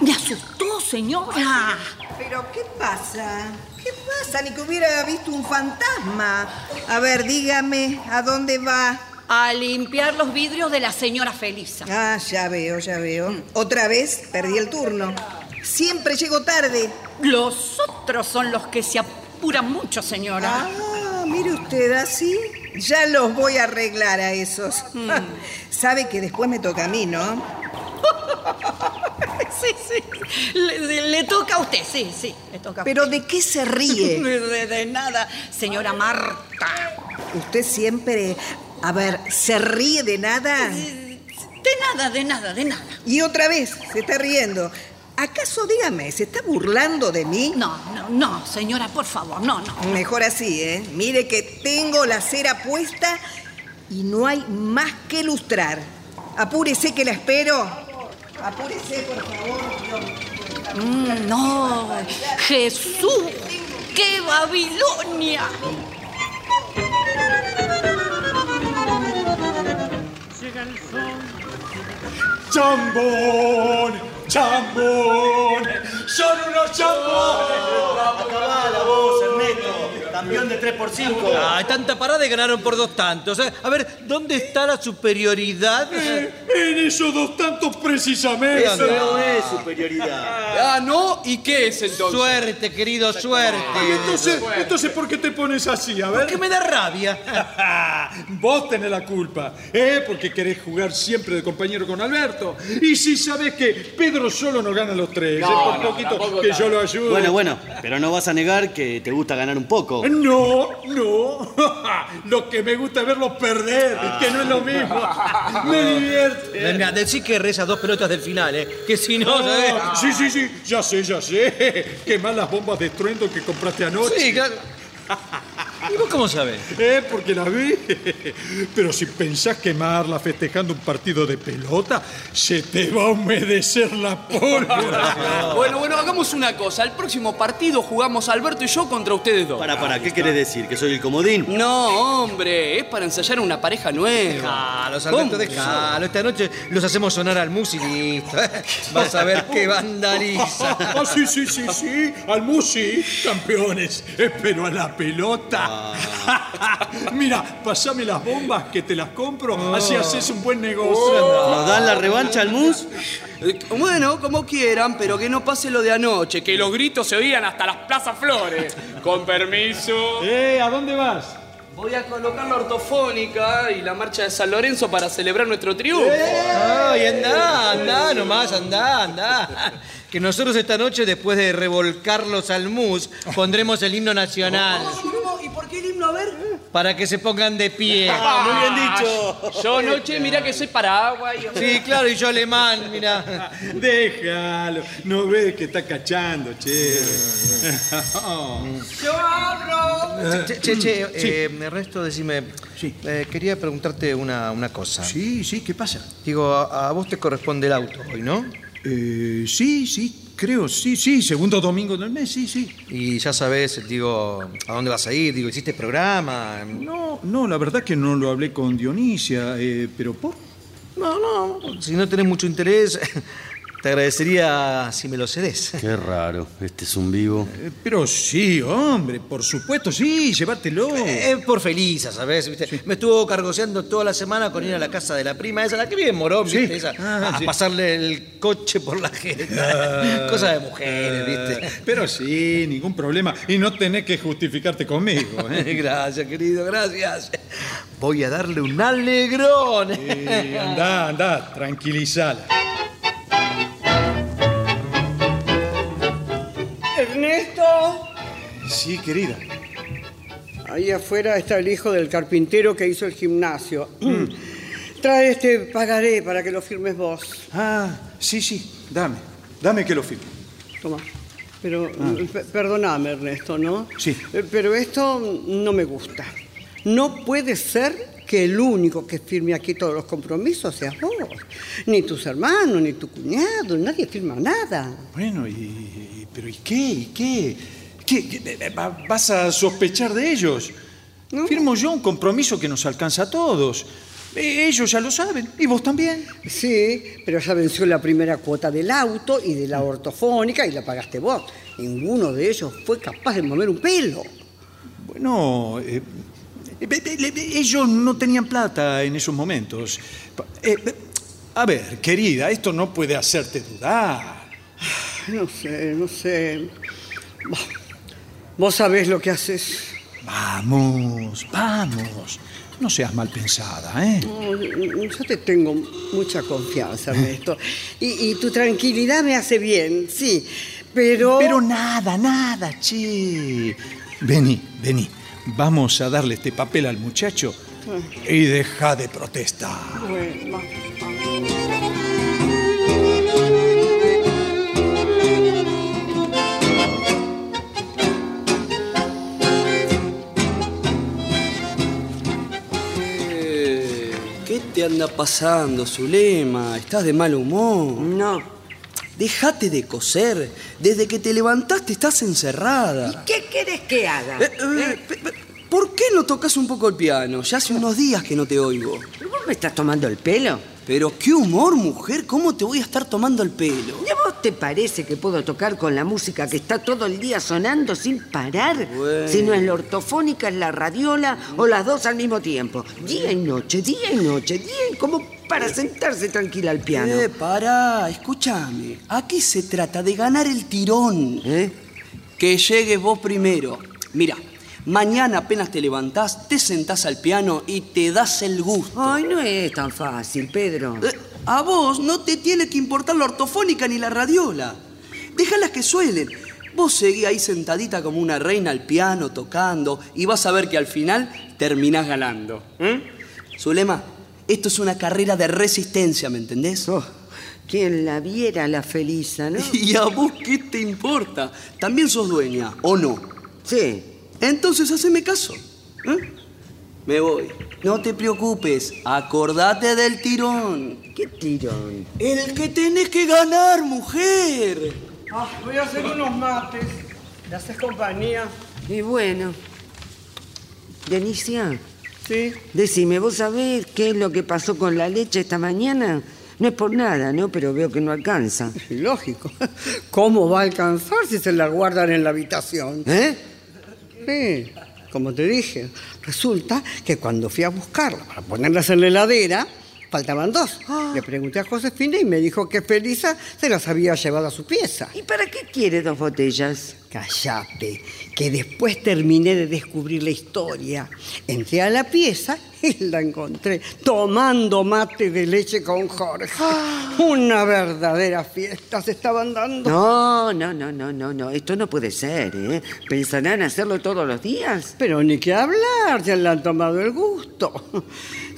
me asustó, señora. ¿Pero qué pasa? ¿Qué pasa? Ni que hubiera visto un fantasma. A ver, dígame, ¿a dónde va? A limpiar los vidrios de la señora Felisa. Ah, ya veo, ya veo. Otra vez perdí el turno. Siempre llego tarde. Los otros son los que se apuran mucho, señora. Ah, mire usted, así. Ya los voy a arreglar a esos. <laughs> Sabe que después me toca a mí, ¿no? <laughs> Sí, sí. Le, le toca a usted, sí, sí. Le toca a ¿Pero usted. de qué se ríe? <laughs> De, de nada, señora Marta. Usted siempre, a ver, ¿se ríe de nada? De nada, de nada, de nada. Y otra vez, se está riendo. ¿Acaso, dígame, se está burlando de mí? No, no, no, señora, por favor, no, no. Mejor así, ¿eh? Mire que tengo la cera puesta y no hay más que lustrar. Apúrese que la espero. Apúrese, por favor. Mm, no, Jesús, qué Babilonia. ¡Chambón! ¡Chambón! ¡Son unos chambones! Acabá la voz, Ernesto. Campeón de 3 por 5. Ah, tanta parada y ganaron por dos tantos. ¿eh? A ver, ¿dónde está la superioridad? En esos dos tantos precisamente. Eso no es superioridad. <laughs> Ah, ¿no? ¿Y qué es entonces? Suerte, querido, suerte. Entonces, entonces, ¿por qué te pones así? A ver. Porque me da rabia. <laughs> Vos tenés la culpa, ¿eh? Porque querés jugar siempre de compañero con Alberto. Y si sabés que Pedro solo no gana los tres, No, es por no, poquito que yo lo ayudo. Bueno, bueno, pero no vas a negar que te gusta ganar un poco. No, no. <laughs> lo que me gusta es verlos perder, que no es lo mismo. <laughs> Me divierte. Mira, decí que reza dos pelotas del final, ¿eh? Que si no, ¿sabes? Ah, sí, sí, sí, ya sé, ya sé. <laughs> Quemar las bombas de estruendo que compraste anoche. Sí, claro. ¿Y vos cómo sabés? Eh, porque la vi. Pero si pensás quemarla festejando un partido de pelota, se te va a humedecer la pólvora. Bueno, bueno, hagamos una cosa. El próximo partido jugamos Alberto y yo contra ustedes dos. Para, para, ¿qué querés decir? ¿Que soy el comodín? No, hombre, es para ensayar una pareja nueva. Déjalos, Alberto, ¿Cómo? déjalo. Esta noche los hacemos sonar al listo. ¿eh? <laughs> Vas a ver qué <laughs> vandaliza. Ah, sí, sí, sí, sí. Al Musi, campeones. Pero a la pelota. <laughs> Mira, pasame las bombas que te las compro. Así haces un buen negocio. ¿Nos dan la revancha al mus? Eh, Bueno, como quieran, pero que no pase lo de anoche, que los gritos se oían hasta las plazas flores. Con permiso. Eh, ¿a dónde vas? Voy a colocar la ortofónica y la marcha de San Lorenzo para celebrar nuestro triunfo. Ay, andá, andá nomás, andá, andá. Que nosotros esta noche, después de revolcarlos al mus, pondremos el himno nacional. Para que se pongan de pie. muy bien dicho. Yo anoche, mirá que soy paraguay. Sí, claro, y yo alemán, mira. <laughs> Déjalo. No ves que está cachando, che. <laughs> ¡Yo abro! Che, che, che, eh, Ernesto, decime. eh, quería preguntarte una, una cosa. Sí, sí, ¿qué pasa? Digo, a, a vos te corresponde el auto hoy, ¿no? Eh, sí, sí, creo, sí, sí. Segundo domingo del mes, sí, sí. Y ya sabes, digo, a dónde vas a ir, digo, hiciste programa. No, no, la verdad que no lo hablé con Dionisia, eh, pero por. No, no, si no tenés mucho interés, te agradecería si me lo cedes. Qué raro, este es un vivo. Eh, pero sí, hombre, por supuesto, sí, llévatelo. Es por Felisa, ¿sabes? ¿Viste? Me estuvo cargoseando toda la semana con ir a la casa de la prima esa, la que vive en Morón, Sí. ¿viste? Esa, Ah, a sí. pasarle el coche por la jeta. Cosa de mujeres, ¿viste? Pero sí, ningún problema. Y no tenés que justificarte conmigo, ¿eh? <laughs> Gracias, querido, gracias. Voy a darle un alegrón. Sí, andá, andá, tranquilizala. Sí, querida. ahí afuera está el hijo del carpintero que hizo el gimnasio. <clears throat> Trae este pagaré para que lo firmes vos. Ah, sí, sí, dame. Dame que lo firme. Toma. Pero, eh, pe- perdóname, Ernesto, ¿no? Sí. Eh, Pero esto no me gusta. No puede ser que el único que firme aquí todos los compromisos seas vos. Ni tus hermanos, ni tu cuñado, nadie firma nada. Bueno, y, y- pero ¿y qué? ¿Y qué? ¿Qué? ¿Qué? Eh, va- ¿Vas a sospechar de ellos? Firmo yo un compromiso que nos alcanza a todos. Eh, Ellos ya lo saben, y vos también. Sí, pero ya venció la primera cuota del auto y de la ortofónica y la pagaste vos. Ninguno de ellos fue capaz de mover un pelo. Bueno, eh, eh, eh, eh, ellos no tenían plata en esos momentos. Eh, eh, a ver, querida, esto no puede hacerte dudar. No sé, no sé. Bah, Vos sabés lo que haces. Vamos, vamos. No seas mal pensada, ¿eh? No, Yo te tengo mucha confianza, Ernesto. Y, y tu tranquilidad me hace bien, sí. Pero. Pero nada, nada, che. Vení, vení. Vamos a darle este papel al muchacho y deja de protestar. Bueno, te anda pasando, Zulema? ¿Estás de mal humor? No. Déjate de coser. Desde que te levantaste estás encerrada. ¿Qué querés que haga? Eh, eh, pe- ¿Por qué no tocas un poco el piano? Ya hace unos días que no te oigo. ¿Vos me estás tomando el pelo? Pero qué humor, mujer. ¿Cómo te voy a estar tomando el pelo? ¿Y a vos te parece que puedo tocar con la música que está todo el día sonando sin parar? Bueno. Si no es la ortofónica, es la radiola o las dos al mismo tiempo. Día y noche, día y noche, día y como para sentarse tranquila al piano. Eh, pará, escúchame. Aquí se trata de ganar el tirón. ¿Eh? Que llegues vos primero. Mira, mañana apenas te levantás, te sentás al piano y te das el gusto. Ay, no es tan fácil, Pedro. Eh, a vos no te tiene que importar la ortofónica ni la radiola. Déjalas que suelen. Vos seguí ahí sentadita como una reina al piano, tocando, y vas a ver que al final terminás ganando. ¿eh? Zulema, esto es una carrera de resistencia, ¿me entendés? Oh, quien la viera la feliza, ¿no? <laughs> ¿Y a vos qué te importa? También sos dueña, ¿o no? Sí. Entonces haceme caso. ¿eh? Me voy. No te preocupes, acordate del tirón. ¿Qué tirón? El que tenés que ganar, mujer. Ah, voy a hacer unos mates. ¿Le haces compañía? Y bueno. Denicia, Sí. decime, ¿vos sabés qué es lo que pasó con la leche esta mañana? No es por nada, ¿no? Pero veo que no alcanza. <laughs> Lógico. ¿Cómo va a alcanzar si se la guardan en la habitación? ¿Eh? Como te dije, resulta que cuando fui a buscarla para ponerlas en la heladera, faltaban dos. Le pregunté a Josefina y me dijo que Felisa se las había llevado a su pieza. ¿Y para qué quiere dos botellas? Cállate, que después terminé de descubrir la historia. Entré a la pieza y la encontré tomando mate de leche con Jorge. Una verdadera fiesta se estaban dando. No, no, no, no, no, no. Esto no puede ser, ¿eh? ¿Pensarán hacerlo todos los días? Pero ni que hablar, ya le han tomado el gusto.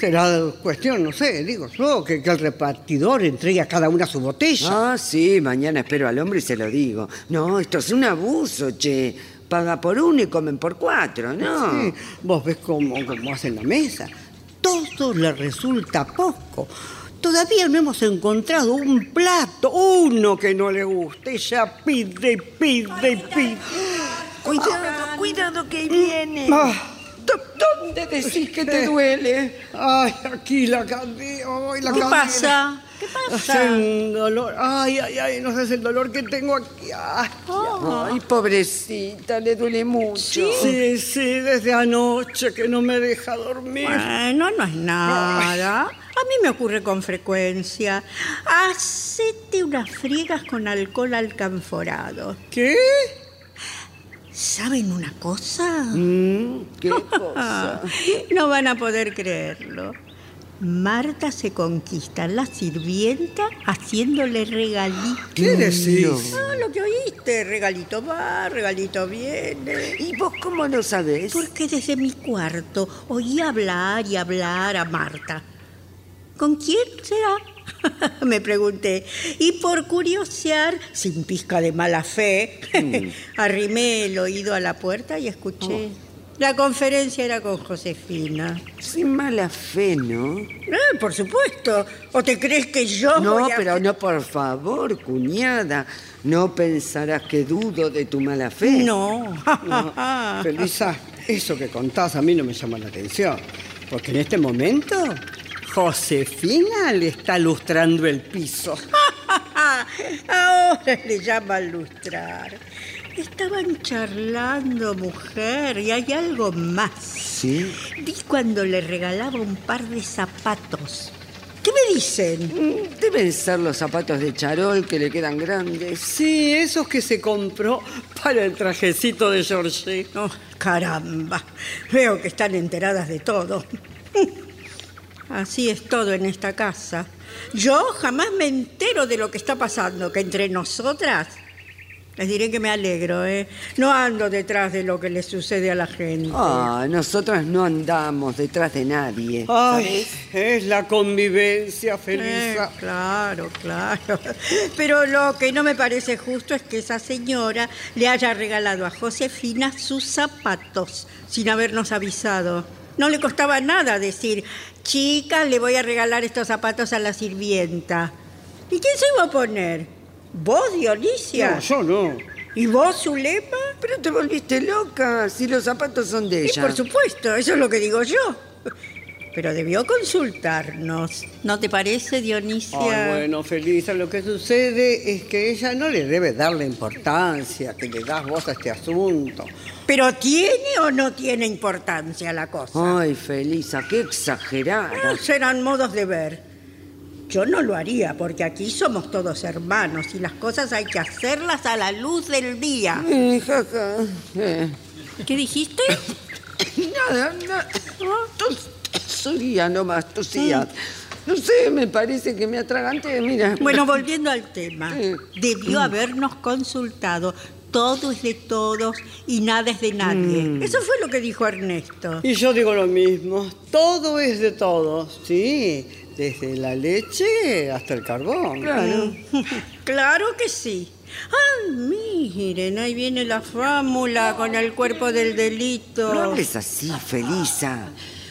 Será cuestión, no sé, digo yo, que, que el repartidor entregue a cada una su botella. Ah, sí, mañana espero al hombre y se lo digo. No, esto es un abuso, che. Paga por uno y comen por cuatro, ¿no? Sí, vos ves cómo, cómo hacen la mesa. Todo le resulta poco. Todavía no hemos encontrado un plato, uno que no le guste. Ella pide, pide, pide. Cuidado, cuidado que viene. Ah. ¿Dónde decís que te duele? Ay, aquí la cadera. Ay, la ¿Qué cadera. pasa? ¿Qué pasa? un dolor. Ay, ay, ay, no sé el dolor que tengo aquí. Ay, Ay, pobrecita, le duele mucho. Sí, sí, desde anoche que no me deja dormir. Bueno, no es nada. A mí me ocurre con frecuencia. Hacete unas friegas con alcohol alcanforado. ¿Qué? ¿Saben una cosa? Mm, ¿Qué <laughs> cosa? No van a poder creerlo. Marta se conquista a la sirvienta haciéndole regalitos. ¿Qué decís? Ah, lo que oíste, regalito va, regalito viene. ¿Y vos cómo lo sabés? Porque desde mi cuarto oí hablar y hablar a Marta. ¿Con quién será? <laughs> Me pregunté. Y por curiosear, sin pizca de mala fe, <laughs> arrimé el oído a la puerta y escuché. La conferencia era con Josefina. Sin mala fe, ¿no? Eh, por supuesto. ¿O te crees que yo No, voy a- pero no, por favor, cuñada. No pensarás que dudo de tu mala fe. No. Felisa, eso que contás a mí no me llama la atención. Porque en este momento, Josefina le está lustrando el piso. <laughs> Ahora le llaman lustrar. Estaban charlando, mujer, y hay algo más. ¿Sí? Vi cuando le regalaba un par de zapatos. ¿Qué me dicen? Mm, Deben ser los zapatos de charol que le quedan grandes. Sí, esos que se compró para el trajecito de Georgie. Oh, caramba, veo que están enteradas de todo. Así es todo en esta casa. Yo jamás me entero de lo que está pasando, que entre nosotras les diré que me alegro, ¿eh? No ando detrás de lo que le sucede a la gente. Ah, nosotras no andamos detrás de nadie. Ay, es la convivencia, Eh, Felisa. claro, claro. Pero lo que no me parece justo es que esa señora le haya regalado a Josefina sus zapatos sin habernos avisado. No le costaba nada decir, chica, le voy a regalar estos zapatos a la sirvienta. ¿Y quién se iba a poner? ¿Vos, Dionisia? No, yo no. ¿Y vos, Zulema? Pero te volviste loca, si los zapatos son de Y ella. por supuesto, eso es lo que digo yo. pero debió consultarnos. ¿No te parece, Dionisia? Ay, bueno, Felisa, lo que sucede es que ella no le debe dar la importancia que le das vos a este asunto. ¿Pero tiene o no tiene importancia la cosa? Ay, Felisa, qué exagerada. Ah, serán modos de ver. Yo no lo haría porque aquí somos todos hermanos y las cosas hay que hacerlas a la luz del día. Eh. ¿Qué dijiste? <coughs> Nada, nada. Tos- Tosía nomás, tosía. No sé, me parece que me atraganté, mira. Bueno, volviendo al tema, debió habernos consultado. Todo es de todos y nada es de nadie. Mm. Eso fue lo que dijo Ernesto. Y yo digo lo mismo, todo es de todos, sí, desde la leche hasta el carbón. Claro. claro <laughs> que sí. Ah, miren, ahí viene la fámula con el cuerpo del delito. No hables así, Felisa.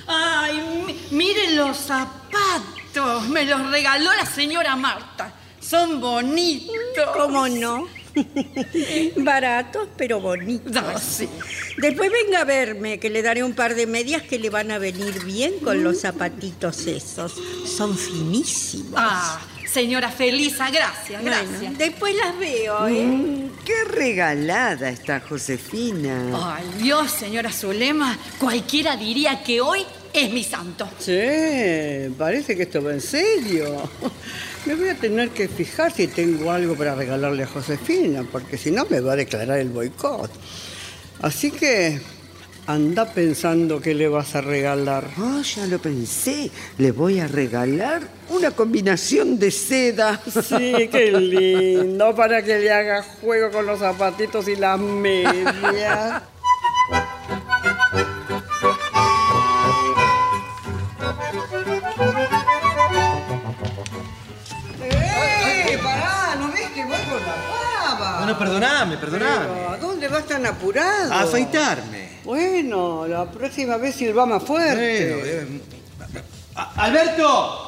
Ay, mi- miren los zapatos. Me los regaló la señora Marta. Son bonitos. ¿Cómo no? <laughs> Baratos, pero bonitos. Ah, sí. Después venga a verme, que le daré un par de medias que le van a venir bien con los zapatitos esos. Son finísimos. Ah, señora Felisa, gracias, Bueno, gracias. después las veo, ¿eh? Mm, qué regalada está Josefina. Ay, Dios, señora Zulema, cualquiera diría que hoy es mi santo. Sí, parece que esto va en serio. Me voy a tener que fijar si tengo algo para regalarle a Josefina, porque si no me va a declarar el boicot. Así que anda pensando qué le vas a regalar. Oh, ya lo pensé. Le voy a regalar una combinación de seda. Sí, qué lindo, para que le haga juego con los zapatitos y las medias. Bueno, perdoname, perdoname. Pero, ¿A dónde vas tan apurado? A afeitarme. Bueno, la próxima vez silba más fuerte. Bueno, eh, A- ¡Alberto!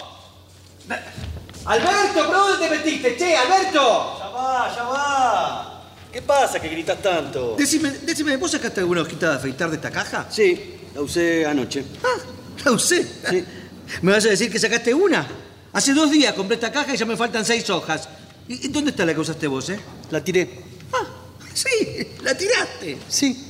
¡Alberto! ¿Pero dónde te metiste? ¡Che, Alberto! Ya va, ya va. ¿Qué pasa que gritas tanto? Decime, decime, ¿vos sacaste alguna hojita de afeitar de esta caja? Sí, la usé anoche. Ah, la usé. ¿Me vas a decir que sacaste una? Hace dos días compré esta caja y ya me faltan seis hojas. ¿Y dónde está la que usaste vos, eh? La tiré. Sí, la tiraste. Sí,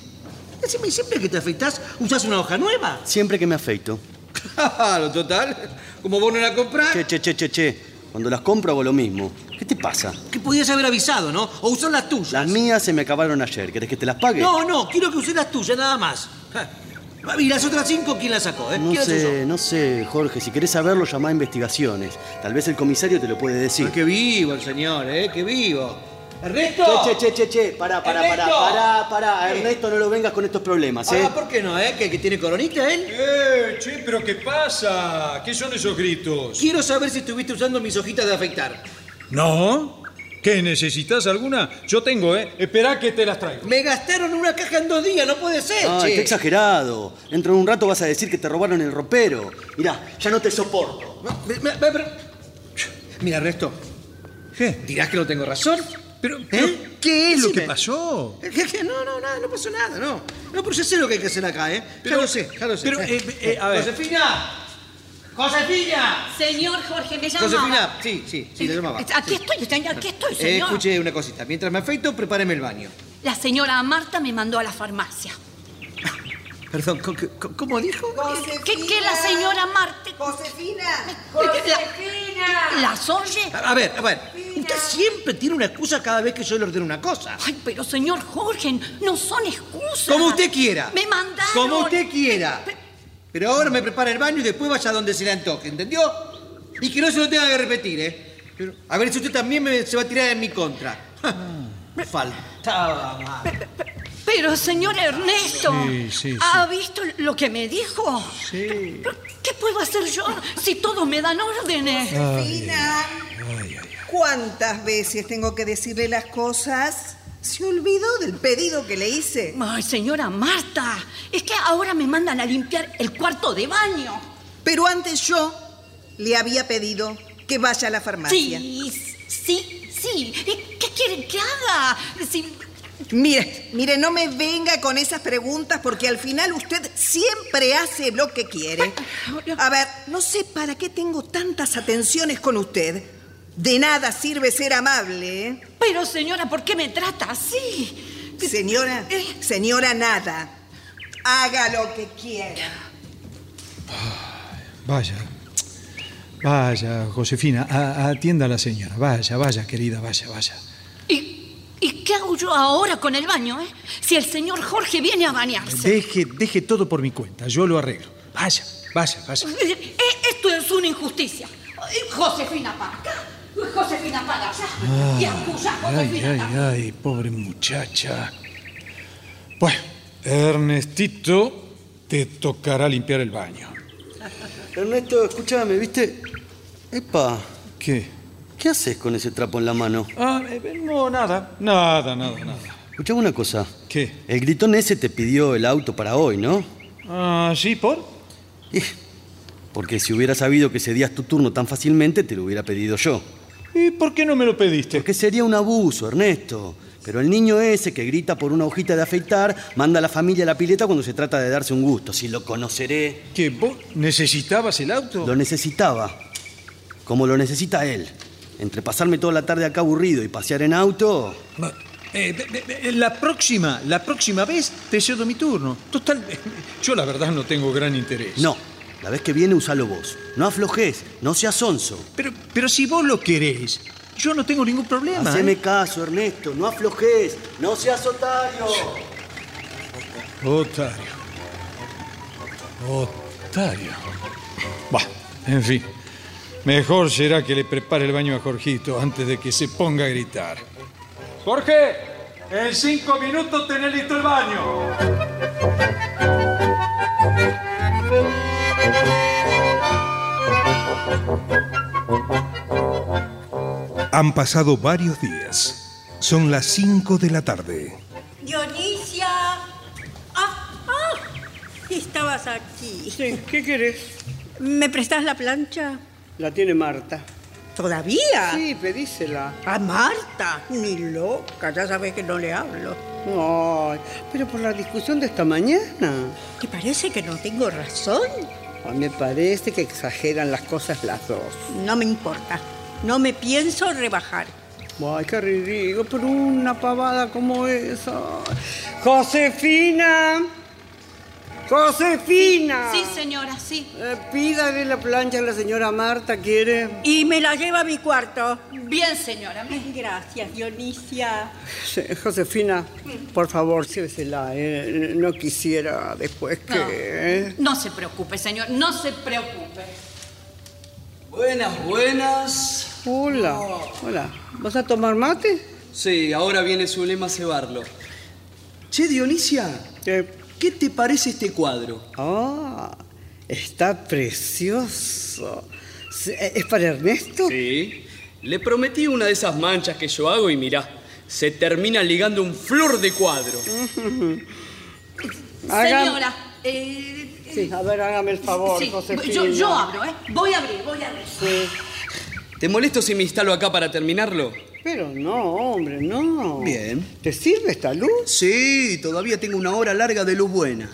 Decime, ¿siempre que te afeitás usás una hoja nueva? siempre que me afeito. <laughs> Claro, total. Como vos no la comprás, Che, che, che, che, che. Cuando las compro hago lo mismo. ¿Qué te pasa? que podías haber avisado, ¿no? O usar las tuyas. Las mías se me acabaron ayer. ¿Querés que te las pague? No, no, quiero que uses las tuyas, nada más. Y las otras cinco, ¿quién las sacó? Eh? No ¿Quién las usó? sé, no sé, Jorge. Si querés saberlo, llama a investigaciones. Tal vez el comisario te lo puede decir. Ah, qué vivo el señor, ¿eh? Qué vivo. ¡Ernesto! Che, che, che, che, che. Pará, pará, pará, ¡Ernesto! pará, pará. Ernesto, no lo vengas con estos problemas, ¿eh? Ah, ¿por qué no, eh? ¿Que, que tiene coronita él? Eh, che, pero ¿qué pasa? ¿Qué son esos gritos? Quiero saber si estuviste usando mis hojitas de afeitar. ¿No? ¿Qué, necesitas alguna? Yo tengo, ¿eh? Esperá que te las traigo. Me gastaron una caja en dos días, no puede ser, Ay, che. qué exagerado. Dentro de un rato vas a decir que te robaron el ropero. Mirá, ya no te soporto. Mira, Ernesto. ¿Qué? ¿Dirás que no tengo razón? Pero, ¿Eh? pero, ¿qué es lo que pasó? No, no, nada, no pasó nada, no. No, pero ya sé lo que hay que hacer acá, ¿eh? Pero- ya lo sé, ya lo sé. pero, eh, eh, a ver. ¡Josefina! ¡Josefina! Señor Jorge, me llamaba. Josefina, sí, sí, sí, le llamaba. Aquí estoy, señor, aquí estoy, Eh, señor. escuche una cosita. Mientras me afeito, prepáreme el baño. La señora Marta me mandó a la farmacia. Perdón, ¿cómo, dijo? ¿Qué, qué la señora Marta? Josefina. La, ¿Las oye? A a ver, a ver. Usted siempre tiene una excusa cada vez que yo le ordeno una cosa. Ay, pero señor Jorge, no son excusas. Como usted quiera. Me mandaron. Como usted quiera. Pero ahora me prepara el baño y después vaya donde se le antoje, ¿entendió? Y que no se lo tenga que repetir, ¿eh? Pero, a ver si usted también me- se va a tirar en mi contra. Ja, Me faltaba más. Pero señor Ernesto, Sí, sí, sí. ¿ha visto lo que me dijo? Sí. ¿Qué puedo hacer yo si todos me dan órdenes? Josefina. ¿Cuántas veces tengo que decirle las cosas? ¿Se olvidó del pedido que le hice? Ay, señora Marta, es que ahora me mandan a limpiar el cuarto de baño. Pero antes yo le había pedido que vaya a la farmacia. Sí, sí, sí. ¿Y ¿Qué quieren que haga? Si Mire, mire, no me venga con esas preguntas porque al final usted siempre hace lo que quiere. A ver, no sé para qué tengo tantas atenciones con usted. De nada sirve ser amable, ¿eh? Pero señora, ¿por qué me trata así? Señora, señora, nada. Haga lo que quiera. Vaya. Vaya, Josefina, a- atienda a la señora. Vaya, vaya, querida, vaya, vaya. ¿Y qué hago yo ahora con el baño, eh? Si el señor Jorge viene a bañarse. Deje, deje todo por mi cuenta, yo lo arreglo. Vaya, vaya, vaya. Eh, Esto es una injusticia. Eh, Josefina para acá, Josefina para allá. y acusa a Ay, Josefina ay, también. ay, pobre muchacha. Bueno, Ernestito, te tocará limpiar el baño. Ernesto, escúchame, ¿viste? Epa, ¿Qué? ¿qué haces con ese trapo en la mano? Ah, eh, no, nada, nada, nada, nada. Escuchame una cosa. ¿Qué? El gritón ese te pidió el auto para hoy, ¿no? Ah, ¿sí, por? Porque si hubiera sabido que cedías tu turno tan fácilmente, te lo hubiera pedido yo. ¿Y por qué no me lo pediste? Porque sería un abuso, Ernesto. Pero el niño ese que grita por una hojita de afeitar manda a la familia a la pileta cuando se trata de darse un gusto. Si lo conoceré. ¿Que vos necesitabas el auto? Lo necesitaba. Como lo necesita él. Entre pasarme toda la tarde acá aburrido y pasear en auto. Eh, la próxima, la próxima vez te cedo mi turno. Total, <laughs> yo la verdad no tengo gran interés. No, la vez que viene usalo vos. No aflojes, no seas sonso. Pero, pero si vos lo querés, yo no tengo ningún problema. Haceme ¿eh? caso, Ernesto, no aflojes, no seas otario. Otario. Otario. Bah, en fin. Mejor será que le prepare el baño a Jorgito antes de que se ponga a gritar. Jorge, en cinco minutos tenés listo el baño. Han pasado varios días. Son las 5 de la tarde. Dionisia. Ah, ah, estabas aquí. Sí, ¿qué querés? ¿Me prestás la plancha? La tiene Marta. ¿Todavía? Sí, pedísela. A Marta, ni loca, ya sabes que no le hablo. Ay, pero por la discusión de esta mañana. ¿Te parece que no tengo razón? Me parece que exageran las cosas las dos. No me importa. No me pienso rebajar. Ay, qué ridículo, por una pavada como esa. Josefina. Josefina. Sí, señora, sí. Eh, pídale la plancha a la señora Marta, ¿quiere? Y me la lleva a mi cuarto. Bien, señora. Gracias, Dionisia. Josefina, por favor, llévesela. eh. No quisiera después que... No. eh. No se preocupe, señor, no se preocupe. Buenas, buenas. Hola, hola. ¿Vas a tomar mate? Sí, ahora viene su lema a cebarlo. Che, Dionisia, ¿qué te parece este cuadro? Ah, está precioso. Sí, ¿Es para Ernesto? Sí. Le prometí una de esas manchas que yo hago y mirá, se termina ligando un flor de cuadro. <laughs> Hagan- Señora, eh, Sí, a ver, hágame el favor, sí, Josefina. yo, yo abro, ¿eh? Voy a abrir, voy a abrir. ¿Te molesto si me instalo acá para terminarlo? Pero no, hombre, no. Bien. ¿Te sirve esta luz? Sí, todavía tengo una hora larga de luz buena.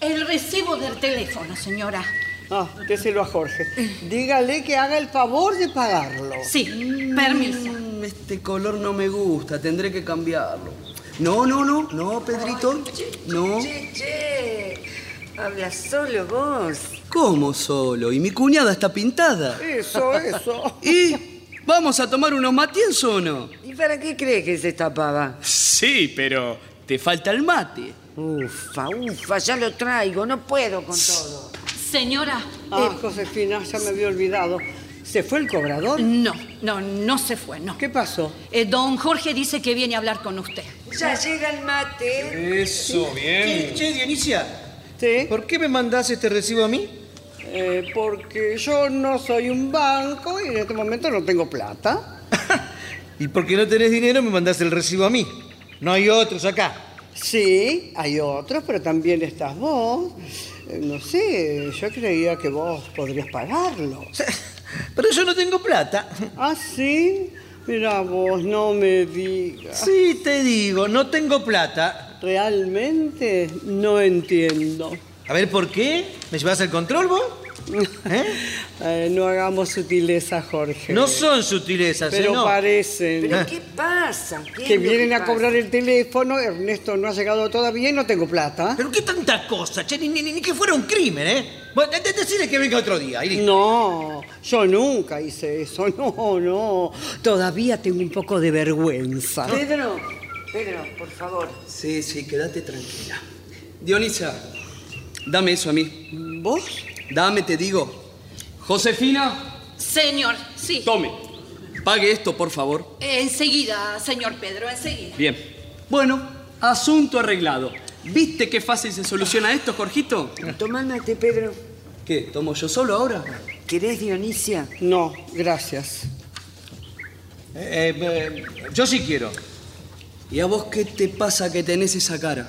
El recibo del teléfono, señora. Ah, déselo a Jorge. Dígale que haga el favor de pagarlo. Sí, permiso. Mm, Este color no me gusta, tendré que cambiarlo. No, no, no, no, Pedrito. No. Che, che, hablas solo vos. ¿Cómo solo? ¿Y mi cuñada está pintada? Eso, eso. ¿Y vamos a tomar unos matienzos o no? ¿Y para qué crees que se escapaba? Sí, pero te falta el mate. Ufa, ufa, ya lo traigo, no puedo con todo. Señora. Ah, eh, Josefina, ya me había olvidado. ¿Se fue el cobrador? no, no, no se fue, no. ¿Qué pasó? Eh, don Jorge dice que viene a hablar con usted. Ya llega el mate. Eso, Che, che, Dionisia, ¿Sí? ¿por qué me mandás este recibo a mí? Eh, porque yo no soy un banco y en este momento no tengo plata. <laughs> Y porque no tenés dinero me mandás el recibo a mí. No hay otros acá. Sí, hay otros, pero también estás vos. Eh, No sé, yo creía que vos podrías pagarlo. <laughs> Pero yo no tengo plata. ¿Ah, sí? Mira vos, no me digas. Sí, te digo, no tengo plata. Realmente no entiendo. A ver, ¿por qué? ¿Me llevas el control vos? Eh, no hagamos sutileza, Jorge. No son sutilezas, ¿eh? Pero No. parecen. ¿Pero qué pasa? ¿Qué Que es lo vienen a pasa? cobrar el teléfono, Ernesto no ha llegado todavía y no tengo plata. ¿Pero qué tanta cosa? Che, ni, ni- ni que fuera un crimen, ¿eh? Bueno, de- de- decirle que venga otro día. y listo. No, yo nunca hice eso, <laughs> no, no. Todavía tengo un poco de vergüenza. Pedro, Pedro, por favor. Sí, sí, quédate tranquila. Dionisia, dame eso a mí. ¿Vos? Dame, te digo. Josefina, Señor, sí. tome. Pague esto, por favor. Enseguida, señor Pedro, enseguida. Bien. Bueno, asunto arreglado. ¿Viste qué fácil se soluciona esto, Jorgito? Tománate, Pedro. ¿Qué? ¿Tomo yo solo ahora? ¿Querés, Dionisia? No, gracias. Eh, eh, yo sí quiero. ¿Y a vos qué te pasa que tenés esa cara?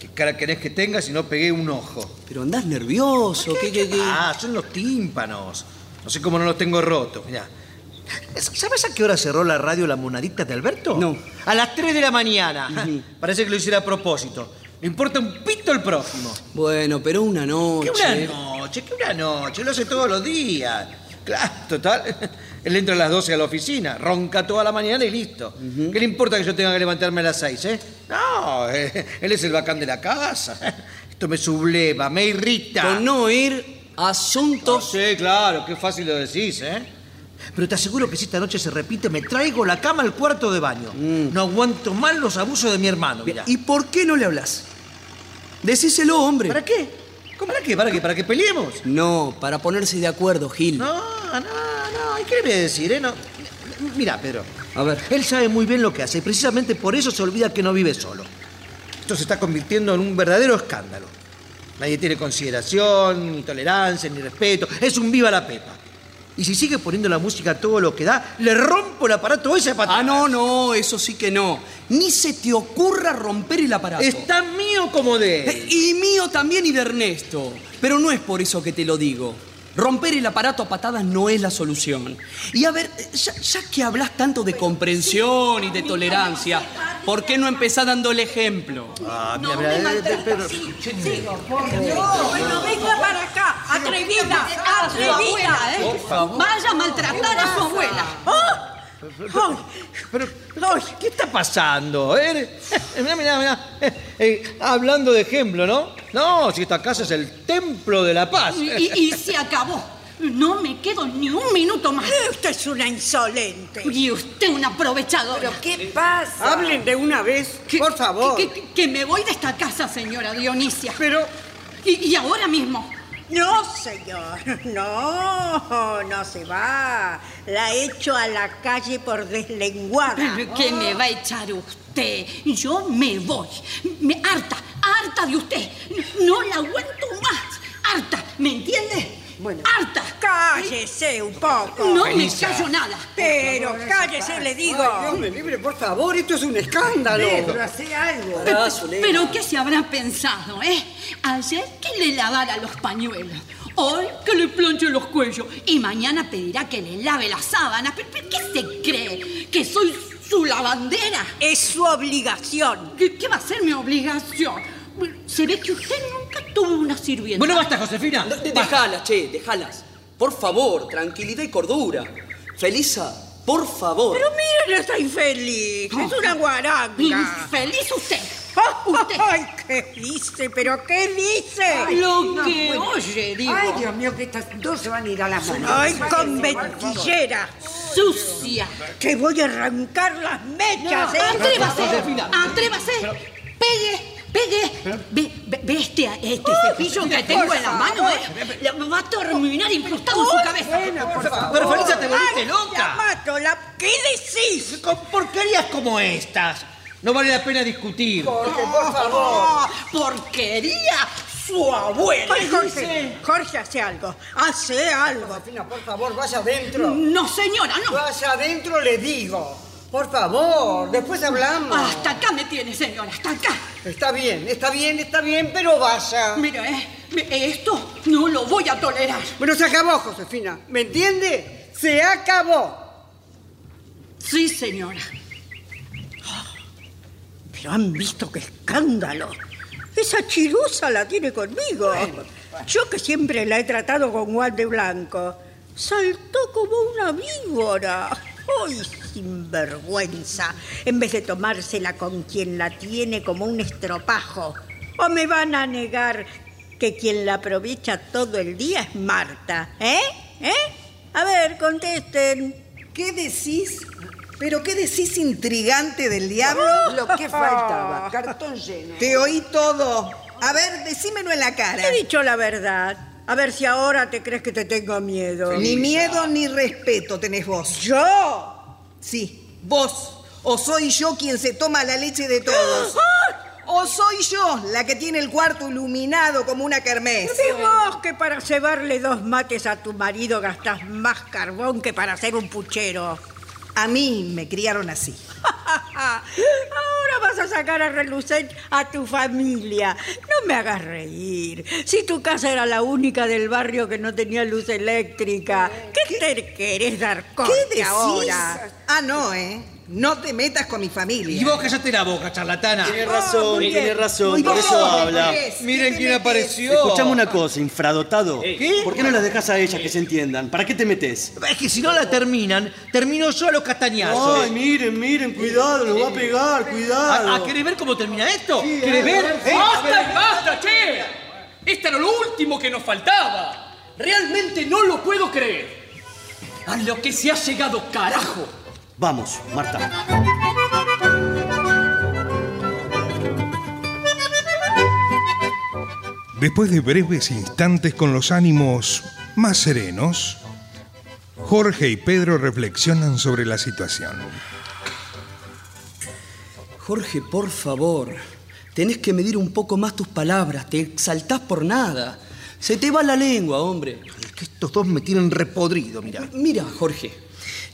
¿Qué cara querés que tenga si no pegué un ojo? Pero andás nervioso, ¿qué, qué, qué? Ah, son los tímpanos. No sé cómo no los tengo rotos, mirá. ¿Sabes a qué hora cerró la radio La Monadita de Alberto? No. A las 3 de la mañana. <laughs> Parece que lo hiciera a propósito. Le importa un pito el próximo. Bueno, pero una noche. ¿Qué una noche? ¿Qué una noche? Lo hace todos los días. Claro, total. Él entra a las 12 a la oficina, ronca toda la mañana y listo. ¿Qué le importa que yo tenga que levantarme a las 6, eh? No, eh, él es el bacán de la casa. Esto me subleva, me irrita. Con no ir asuntos. Sí, claro, qué fácil lo decís, ¿eh? Pero te aseguro que si esta noche se repite, me traigo la cama al cuarto de baño. No aguanto más los abusos de mi hermano, mira. ¿Y por qué no le hablas? Decíselo, hombre. ¿Para qué? ¿Cómo para qué? ¿Para qué? ¿Para que peleemos? No, para ponerse de acuerdo, Gil. No, no, no. ¿Y qué le voy a decir, eh? No. Mira, Pedro. A ver. Él sabe muy bien lo que hace y precisamente por eso se olvida que no vive solo. Esto se está convirtiendo en un verdadero escándalo. Nadie tiene consideración, ni tolerancia, ni respeto. Es un viva la pepa. Y si sigue poniendo la música a todo lo que da, le rompo el aparato ese para Ah, no, no, eso sí que no. Ni se te ocurra romper el aparato. Es tan mío como de él. Eh, Y mío también y de Ernesto. Pero no es por eso que te lo digo. Romper el aparato a patadas no es la solución. Y a ver, ya, ya que hablas tanto de comprensión y de tolerancia, ¿por qué no empezás dando el ejemplo? Ah, No me maltrates. Sí, sigo, por Dios. Bueno, venga para acá, atrevida, atrevida, ¿eh? Por favor. Vaya a maltratar a su abuela. ¡Ah! ¡Ay! Pero, ¿qué está pasando? Eh? Mirá, mirá, mirá. Eh, eh, hablando de ejemplo, ¿no? No, si esta casa es el templo de la paz. Y, se acabó. No me quedo ni un minuto más. Usted es una insolente. Y usted un aprovechador. ¿Pero qué pasa? Hablen de una vez, por favor. Que, que- que me voy de esta casa, señora Dionisia. Pero... Y, y ahora mismo. No, señor, <laughs> no, no se va. La echo a la calle por deslenguada. ¿Qué me va a echar usted? Yo me voy. Me harta, harta de usted. No la aguanto más. Harta, ¿me entiende? Bueno. Harta. Cállese un poco. No me callo nada. Pero cállese, le digo. Ay, Dios me libre, por favor, esto es un escándalo. Pedro, hace algo. Pero ¿qué se habrá pensado, eh? Ayer que le lavara los pañuelos. Hoy que le planche los cuellos. Y mañana pedirá que le lave las sábanas. ¿Pero, pero qué se cree? ¿Que soy su lavandera? Es su obligación. ¿Qué, qué va a ser mi obligación? Se ve que usted nunca tuvo una sirvienta. Bueno, basta, Josefina. De- de- Dejalas, che, dejalas. Por favor, tranquilidad y cordura. Felisa, por favor. Pero miren, está infeliz. Es una guaranga. Infeliz usted. <laughs> Usted. Ay, ¿qué dice? ¿Pero qué dice? Lo no que oye, digo. Ay, Dios mío, que estas dos se van a ir a las manos. Ay, con mentillera. Sucia. Que voy a arrancar las mechas, ¿eh? Atrévase. Atrévase. Pegue. Pegue. Ve, ve- ve este, este cepillo que tengo en la mano, ¿eh? Va a terminar incrustado en su cabeza. Pero Felisa, te volviste loca. mato, la... ¿Qué decís? Con porquerías como estas. No vale la pena discutir. Jorge, por favor. Porquería. Su abuela. Ay, Jorge, Jorge, hace algo. Hace algo. Josefina, por favor, vaya adentro. No, señora, no. Vaya adentro, le digo. Por favor, después hablamos. Hasta acá me tiene, señora, hasta acá. Está bien, está bien, está bien, pero vaya. Mire, eh, esto no lo voy a tolerar. Bueno, se acabó, Josefina. ¿Me entiende? Se acabó. Sí, señora. Pero han visto qué escándalo. Esa chirusa la tiene conmigo. Yo que siempre la he tratado con guante blanco. Saltó como una víbora. ¡Ay, sinvergüenza! En vez de tomársela con quien la tiene como un estropajo. ¿O me van a negar que quien la aprovecha todo el día es Marta? ¿Eh? ¿Eh? A ver, contesten. ¿Qué decís? ¿Pero qué decís intrigante del diablo? <laughs> Lo que faltaba, cartón lleno. Te oí todo. A ver, decímelo en la cara. He dicho la verdad. A ver si ahora te crees que te tengo miedo. Ni miedo ni respeto tenés vos. ¿Yo? Sí, vos. O soy yo quien se toma la leche de todos. <gasps> O soy yo la que tiene el cuarto iluminado como una kermés. Y vos que para cebarle dos mates a tu marido gastás más carbón que para hacer un puchero. A mí me criaron así. <laughs> Ahora vas a sacar a relucir a tu familia. No me hagas reír. Si tu casa era la única del barrio que no tenía luz eléctrica, ¿qué te querés dar cuenta ahora? Ah, no, ¿eh? No te metas con mi familia. Y vos cállate la boca, charlatana. Tiene razón, bien. tiene razón, Muy por eso habla. ¿Qué te Miren quién metes? apareció. Escuchame una cosa, infradotado. ¿Qué? ¿Por qué no las dejas a ellas que se entiendan? ¿Para qué te metes? Es que si no la terminan, termino yo a los castañazos. Ay, miren, miren, cuidado, nos va a pegar, cuidado. ¿A, a querés ver cómo termina esto? ¿Querés ver? ¿Eh? ¡Basta y basta, che! Esto era lo último que nos faltaba. Realmente no lo puedo creer. A lo que se ha llegado, carajo. Vamos, Marta. Después de breves instantes con los ánimos más serenos, Jorge y Pedro reflexionan sobre la situación. Jorge, por favor, tenés que medir un poco más tus palabras, te exaltás por nada. Se te va la lengua, hombre. Que estos dos me tienen repodrido, mira. Mira, Jorge,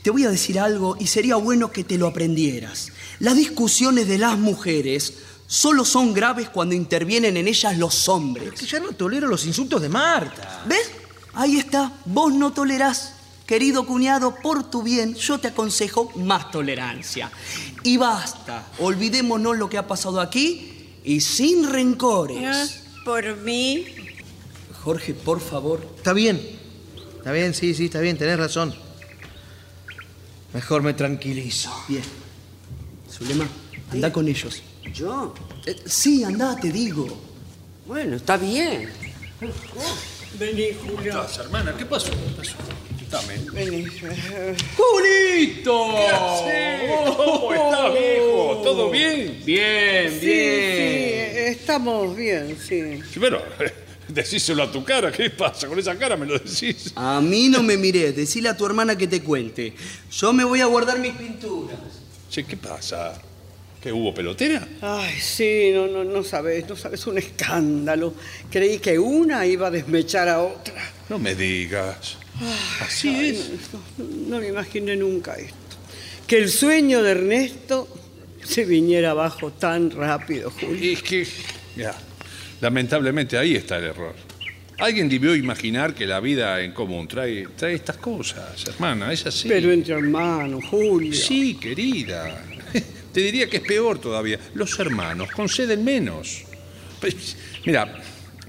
te voy a decir algo y sería bueno que te lo aprendieras. Las discusiones de las mujeres solo son graves cuando intervienen en ellas los hombres. Que ya no tolero los insultos de Marta. ¿Ves? Ahí está, vos no tolerás. Querido cuñado, por tu bien, yo te aconsejo más tolerancia. Y basta, olvidémonos lo que ha pasado aquí y sin Ah, rencores. Por mí. Jorge, por favor. Está bien. Está bien, sí, sí, está bien, tenés razón. Mejor me tranquilizo. Bien. Zulema, anda con ellos. ¿Yo? Eh, sí, anda, te digo. Bueno, está bien. Vení, Julio. hermana? ¿Qué pasó? ¿Qué pasó? Dame. Vení. ¡Julito! ¿Cómo está, viejo? ¿Todo bien? Bien, Sí, bien. sí, estamos bien, sí. Sí, Pero, decíselo a tu cara. ¿Qué pasa? Con esa cara me lo decís. A mí no me mires, decile a tu hermana que te cuente. Yo me voy a guardar mis pinturas. Che, ¿qué pasa? ¿Qué hubo pelotera? Ay, sí, no, no, no sabes, no sabes, un escándalo. Creí que una iba a desmechar a otra. No me digas. Así Ay, es. No, no- no me imaginé nunca esto. Que el sueño de Ernesto se viniera abajo tan rápido, Julio. Y es que, ya, lamentablemente ahí está el error. Alguien debió imaginar que la vida en común trae, trae estas cosas, hermana, es así. Pero entre hermanos, Julio. Sí, querida. <laughs> Te diría que es peor todavía. Los hermanos conceden menos. Pues, Mira,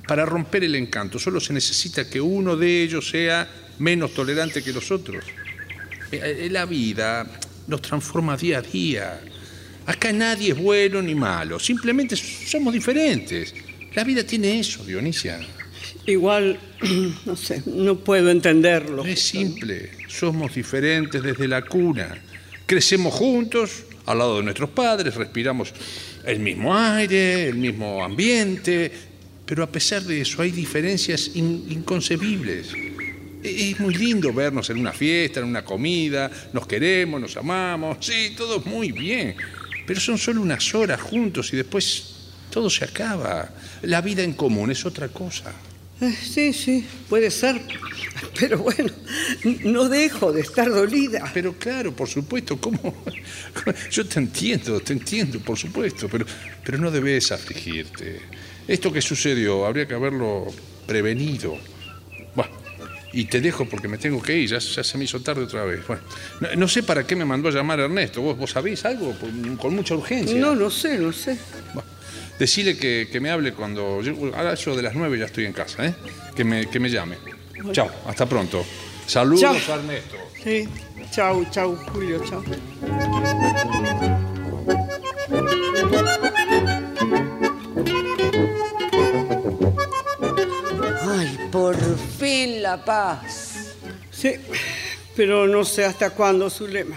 para romper el encanto solo se necesita que uno de ellos sea menos tolerante que los otros. Eh, eh, La vida nos transforma día a día. Acá nadie es bueno ni malo, simplemente somos diferentes. La vida tiene eso, Dionisia. Igual, <clears throat> no sé, no puedo entenderlo. Es simple, somos diferentes desde la cuna. Crecemos juntos, al lado de nuestros padres, respiramos el mismo aire, el mismo ambiente, pero a pesar de eso hay diferencias in- inconcebibles. E- Es muy lindo vernos en una fiesta, en una comida, nos queremos, nos amamos, sí, todo muy bien, pero son solo unas horas juntos y después todo se acaba. La vida en común es otra cosa. Eh, Sí, sí, puede ser. Pero bueno, no dejo de estar dolida. Pero claro, por supuesto, ¿cómo? Yo te entiendo, te entiendo, por supuesto, pero, pero no debes afligirte. Esto que sucedió habría que haberlo prevenido. Bueno, y te dejo porque me tengo que ir, ya, ya se me hizo tarde otra vez. Bueno, no, no sé para qué me mandó a llamar Ernesto. ¿Vos, vos sabéis algo? Con mucha urgencia. No, no sé, no sé. Decile que, que me hable cuando. Yo, ahora yo de las nueve ya estoy en casa, ¿eh? Que me, que me llame. Chao, hasta pronto. Saludos Chao. a Ernesto. Sí. Chau, chau, Julio, chau. Ay, por fin la paz. Sí, pero no sé hasta cuándo, Zulema.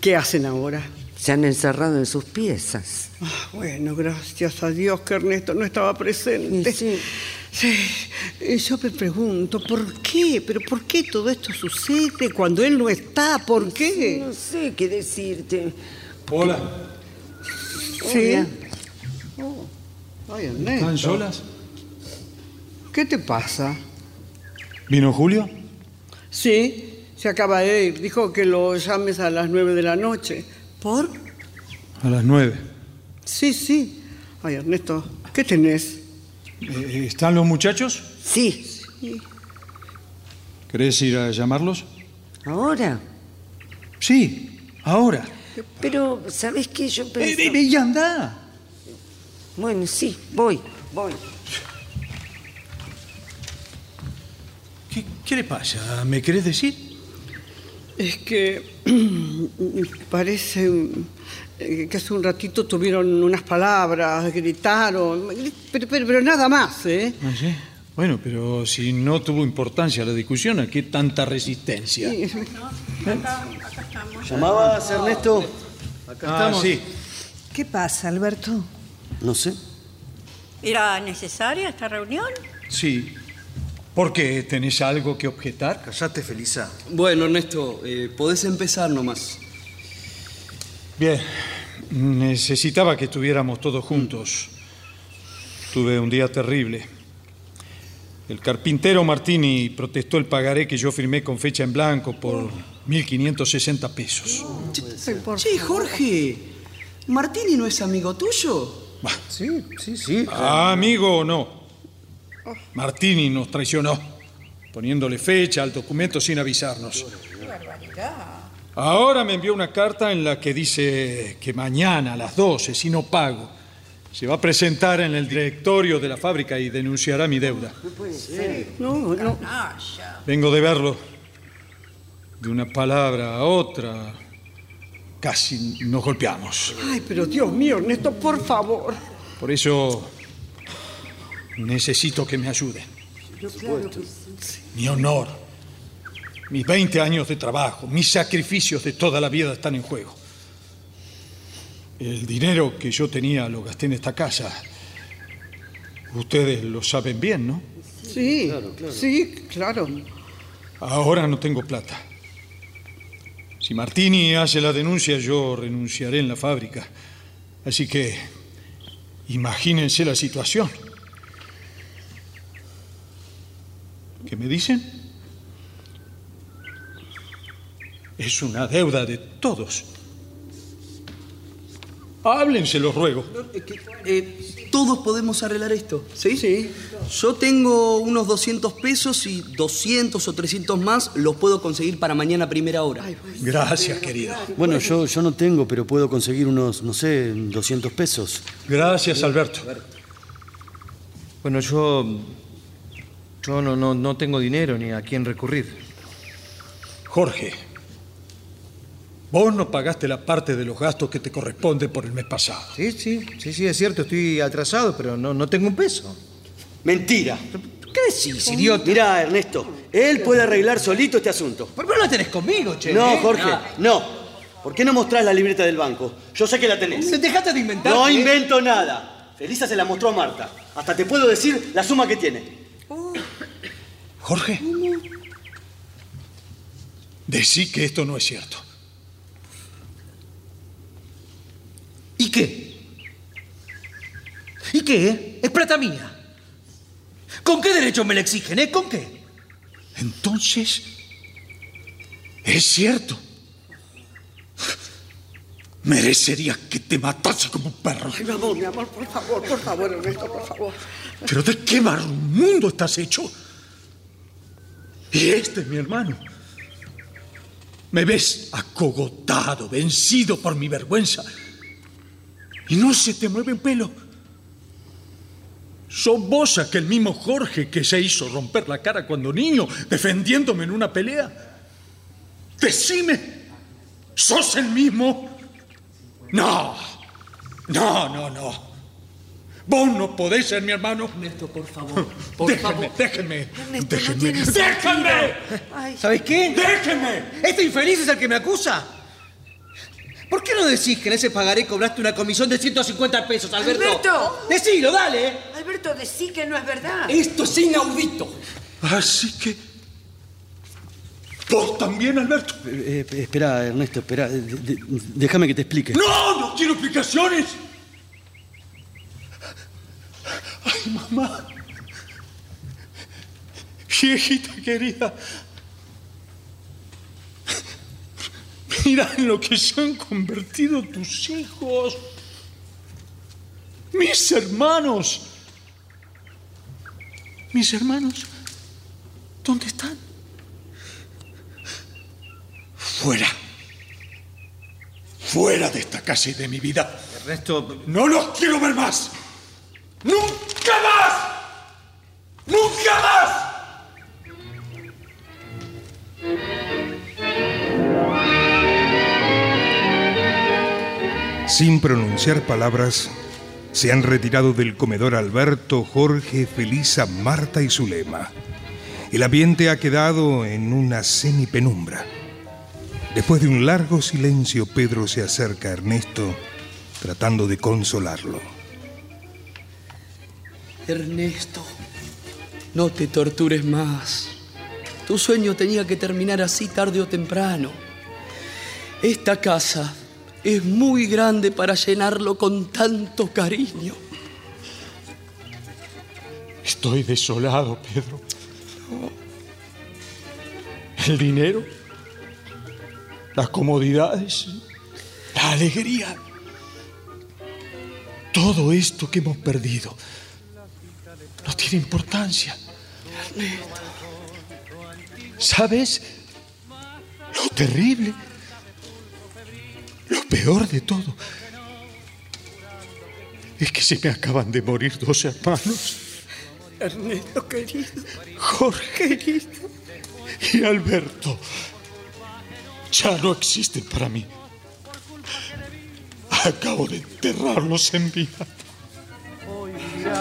¿Qué hacen ahora? Se han encerrado en sus piezas. Ah, bueno, gracias a Dios que Ernesto no estaba presente. Sí. Sí, y yo me pregunto, ¿por qué? ¿Pero por qué todo esto sucede cuando él no está? ¿Por qué? No sé qué decirte. Hola. Sí. Hola. Ay, Ernesto. ¿Están solas? ¿Qué te pasa? ¿Vino Julio? Sí, se acaba de ir. Dijo que lo llames a las nueve de la noche. ¿Por? A las nueve. Sí, sí. Ay, Ernesto, ¿qué tenés? Eh, ¿Están los muchachos? Sí. ¿Querés ir a llamarlos? ¿Ahora? Sí, ahora. Pero, ¿sabes qué? Yo pensé... Eh, eh, y anda. Bueno, sí, voy, voy. ¿Qué, qué le pasa? ¿Me querés decir? Es que <clears throat> parece eh, que hace un ratito tuvieron unas palabras, gritaron, pero, pero, pero nada más, ¿eh? Ah, sí. Bueno, pero si no tuvo importancia la discusión, ¿a qué tanta resistencia? ¿Llamabas, Ernesto? Acá Ah, estamos. sí. ¿Qué pasa, Alberto? No sé. ¿Era necesaria esta reunión? Sí. ¿Por qué? ¿Tenés algo que objetar? Callate, Felisa. Bueno, Ernesto, eh, podés empezar nomás. Bien. Necesitaba que estuviéramos todos juntos. Tuve un día terrible. El carpintero Martini protestó el pagaré que yo firmé con fecha en blanco por 1.560 pesos. Che, Jorge, ¿Martini no es amigo tuyo? Sí, sí, sí. Ah, amigo o no. Martini nos traicionó, poniéndole fecha al documento sin avisarnos. Ahora me envió una carta en la que dice que mañana a las 12, si no pago, se va a presentar en el directorio de la fábrica y denunciará mi deuda. No, no. Vengo de verlo. De una palabra a otra, casi nos golpeamos. Ay, pero Dios mío, Ernesto, por favor. Por eso necesito que me ayuden. Mi honor, mis 20 años de trabajo, mis sacrificios de toda la vida están en juego. El dinero que yo tenía lo gasté en esta casa. Ustedes lo saben bien, ¿no? Sí, sí, claro. Ahora no tengo plata. Si Martini hace la denuncia, yo renunciaré en la fábrica. Así que imagínense la situación. ¿Qué me dicen? Es una deuda de todos. Háblense, los ruego. Eh, todos podemos arreglar esto, ¿sí? Sí. Yo tengo unos 200 pesos y 200 o 300 más los puedo conseguir para mañana a primera hora. Gracias, querido. Bueno, yo, yo no tengo, pero puedo conseguir unos, no sé, 200 pesos. Gracias, Alberto. Bueno, yo. Yo no, no, no tengo dinero ni a quién recurrir. Jorge, vos no pagaste la parte de los gastos que te corresponde por el mes pasado. Sí, sí, sí, sí, es cierto, estoy atrasado, pero no, no tengo un peso. Mentira. ¿Qué decís, idiota? Mirá, Ernesto, él puede arreglar solito este asunto. ¿Por qué no la tenés conmigo, che? No, eh? Jorge, Ah. no. ¿Por qué no mostrás la libreta del banco? Yo sé que la tenés. Dejate de inventar. No ¿eh? invento nada. Felisa se la mostró a Marta. Hasta te puedo decir la suma que tiene. Jorge, decí que esto no es cierto. ¿Y qué? ¿Y qué? eh? Es plata mía. ¿Con qué derecho me la exigen, eh? ¿Con qué? Entonces, es cierto. Merecería que te matase como un perro. Ay, mi amor, mi amor, por favor, por favor, Ernesto, por favor. Pero ¿de qué mundo estás hecho? Y este es mi hermano. Me ves acogotado, vencido por mi vergüenza. Y no se te mueve un pelo. ¿Sos vos aquel mismo Jorge que se hizo romper la cara cuando niño, defendiéndome en una pelea? Decime, ¿sos el mismo? No, no, no, no. Vos no podés ser mi hermano. Ernesto, por favor, por déjenme, favor. déjenme, Ernesto, no déjenme, tiene déjenme. Ay. ¿Sabes qué? ¡Déjenme! ¿Este infeliz es el que me acusa? ¿Por qué no decís que en ese pagaré cobraste una comisión de 150 pesos, Alberto? ¡Alberto! Decilo, dale. Alberto, decí que no es verdad. Esto es inaudito. Así que. ¿Vos también, Alberto? Eh, eh, espera, Ernesto, espera. déjame que te explique. ¡No! ¡No quiero explicaciones! ¡Ay, mamá! Viejita querida. Mira en lo que se han convertido tus hijos. Mis hermanos. Mis hermanos. ¿Dónde están? Fuera. Fuera de esta casa y de mi vida. Ernesto. No los quiero ver más. ¡Nunca más! ¡Nunca más! Sin pronunciar palabras, se han retirado del comedor Alberto, Jorge, Felisa, Marta y Zulema. El ambiente ha quedado en una semipenumbra. Después de un largo silencio, Pedro se acerca a Ernesto, tratando de consolarlo. Ernesto, no te tortures más. Tu sueño tenía que terminar así tarde o temprano. Esta casa es muy grande para llenarlo con tanto cariño. Estoy desolado, Pedro. El dinero, las comodidades, la alegría. Todo esto que hemos perdido tiene importancia. ¿Sabes? Lo terrible, lo peor de todo, es que se me acaban de morir dos hermanos. Ernesto querido. Jorge querido. y Alberto ya no existen para mí. Acabo de enterrarlos en vida.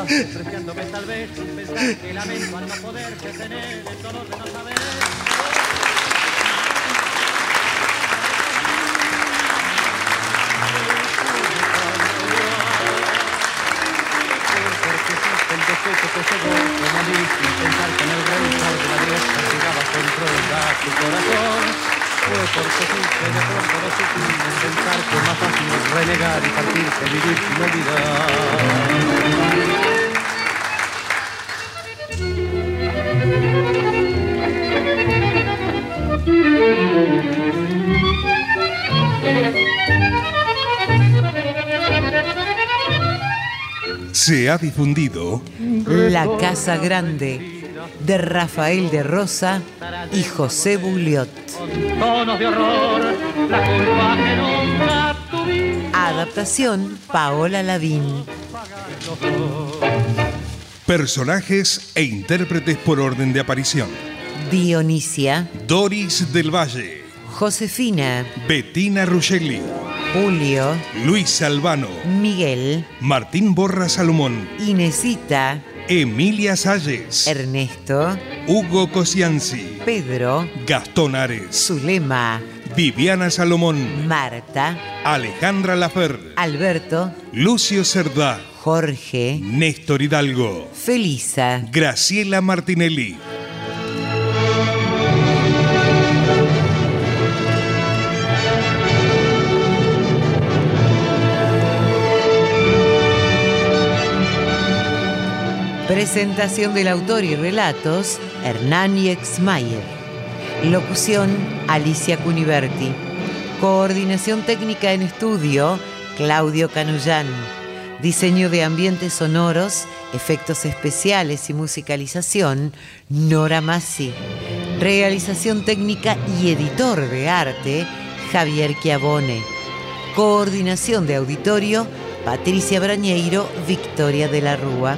Vivirás despreciándome tal vez sin pensar que lamento al no poder tener el dolor de no saber. Pensar que en el rencor de la diosa llegaba controlar tu corazón. Fue porque fuiste de pronto lo en pensar que más fácil renegar y partir que vivir sin olvidar. Se ha difundido La Casa Grande de Rafael de Rosa y José Buliot. Tonos de horror, la culpa que nombra tu vida. Adaptación Paola Lavín. personajes e intérpretes por orden de aparición. Dionisia, Doris del Valle, Josefina, Bettina Ruggeli, Julio, Luis Albano, Miguel, Martín Borra Salomón, Inesita, Emilia Salles, Ernesto, Hugo Cosianzi, Pedro, Gastón Ares, Zulema, Viviana Salomón, Marta, Alejandra Lafer, Alberto, Lucio Cerdá, Jorge, Néstor Hidalgo, Felisa, Graciela Martinelli. Presentación del autor y relatos, Hernán Exmayer. Locución, Alicia Cuniverti. Coordinación técnica en estudio, Claudio Canullán. Diseño de ambientes sonoros, efectos especiales y musicalización, Nora Massi. Realización técnica y editor de arte, Javier Chiavone. Coordinación de auditorio, Patricia Brañeiro, Victoria de la Rúa.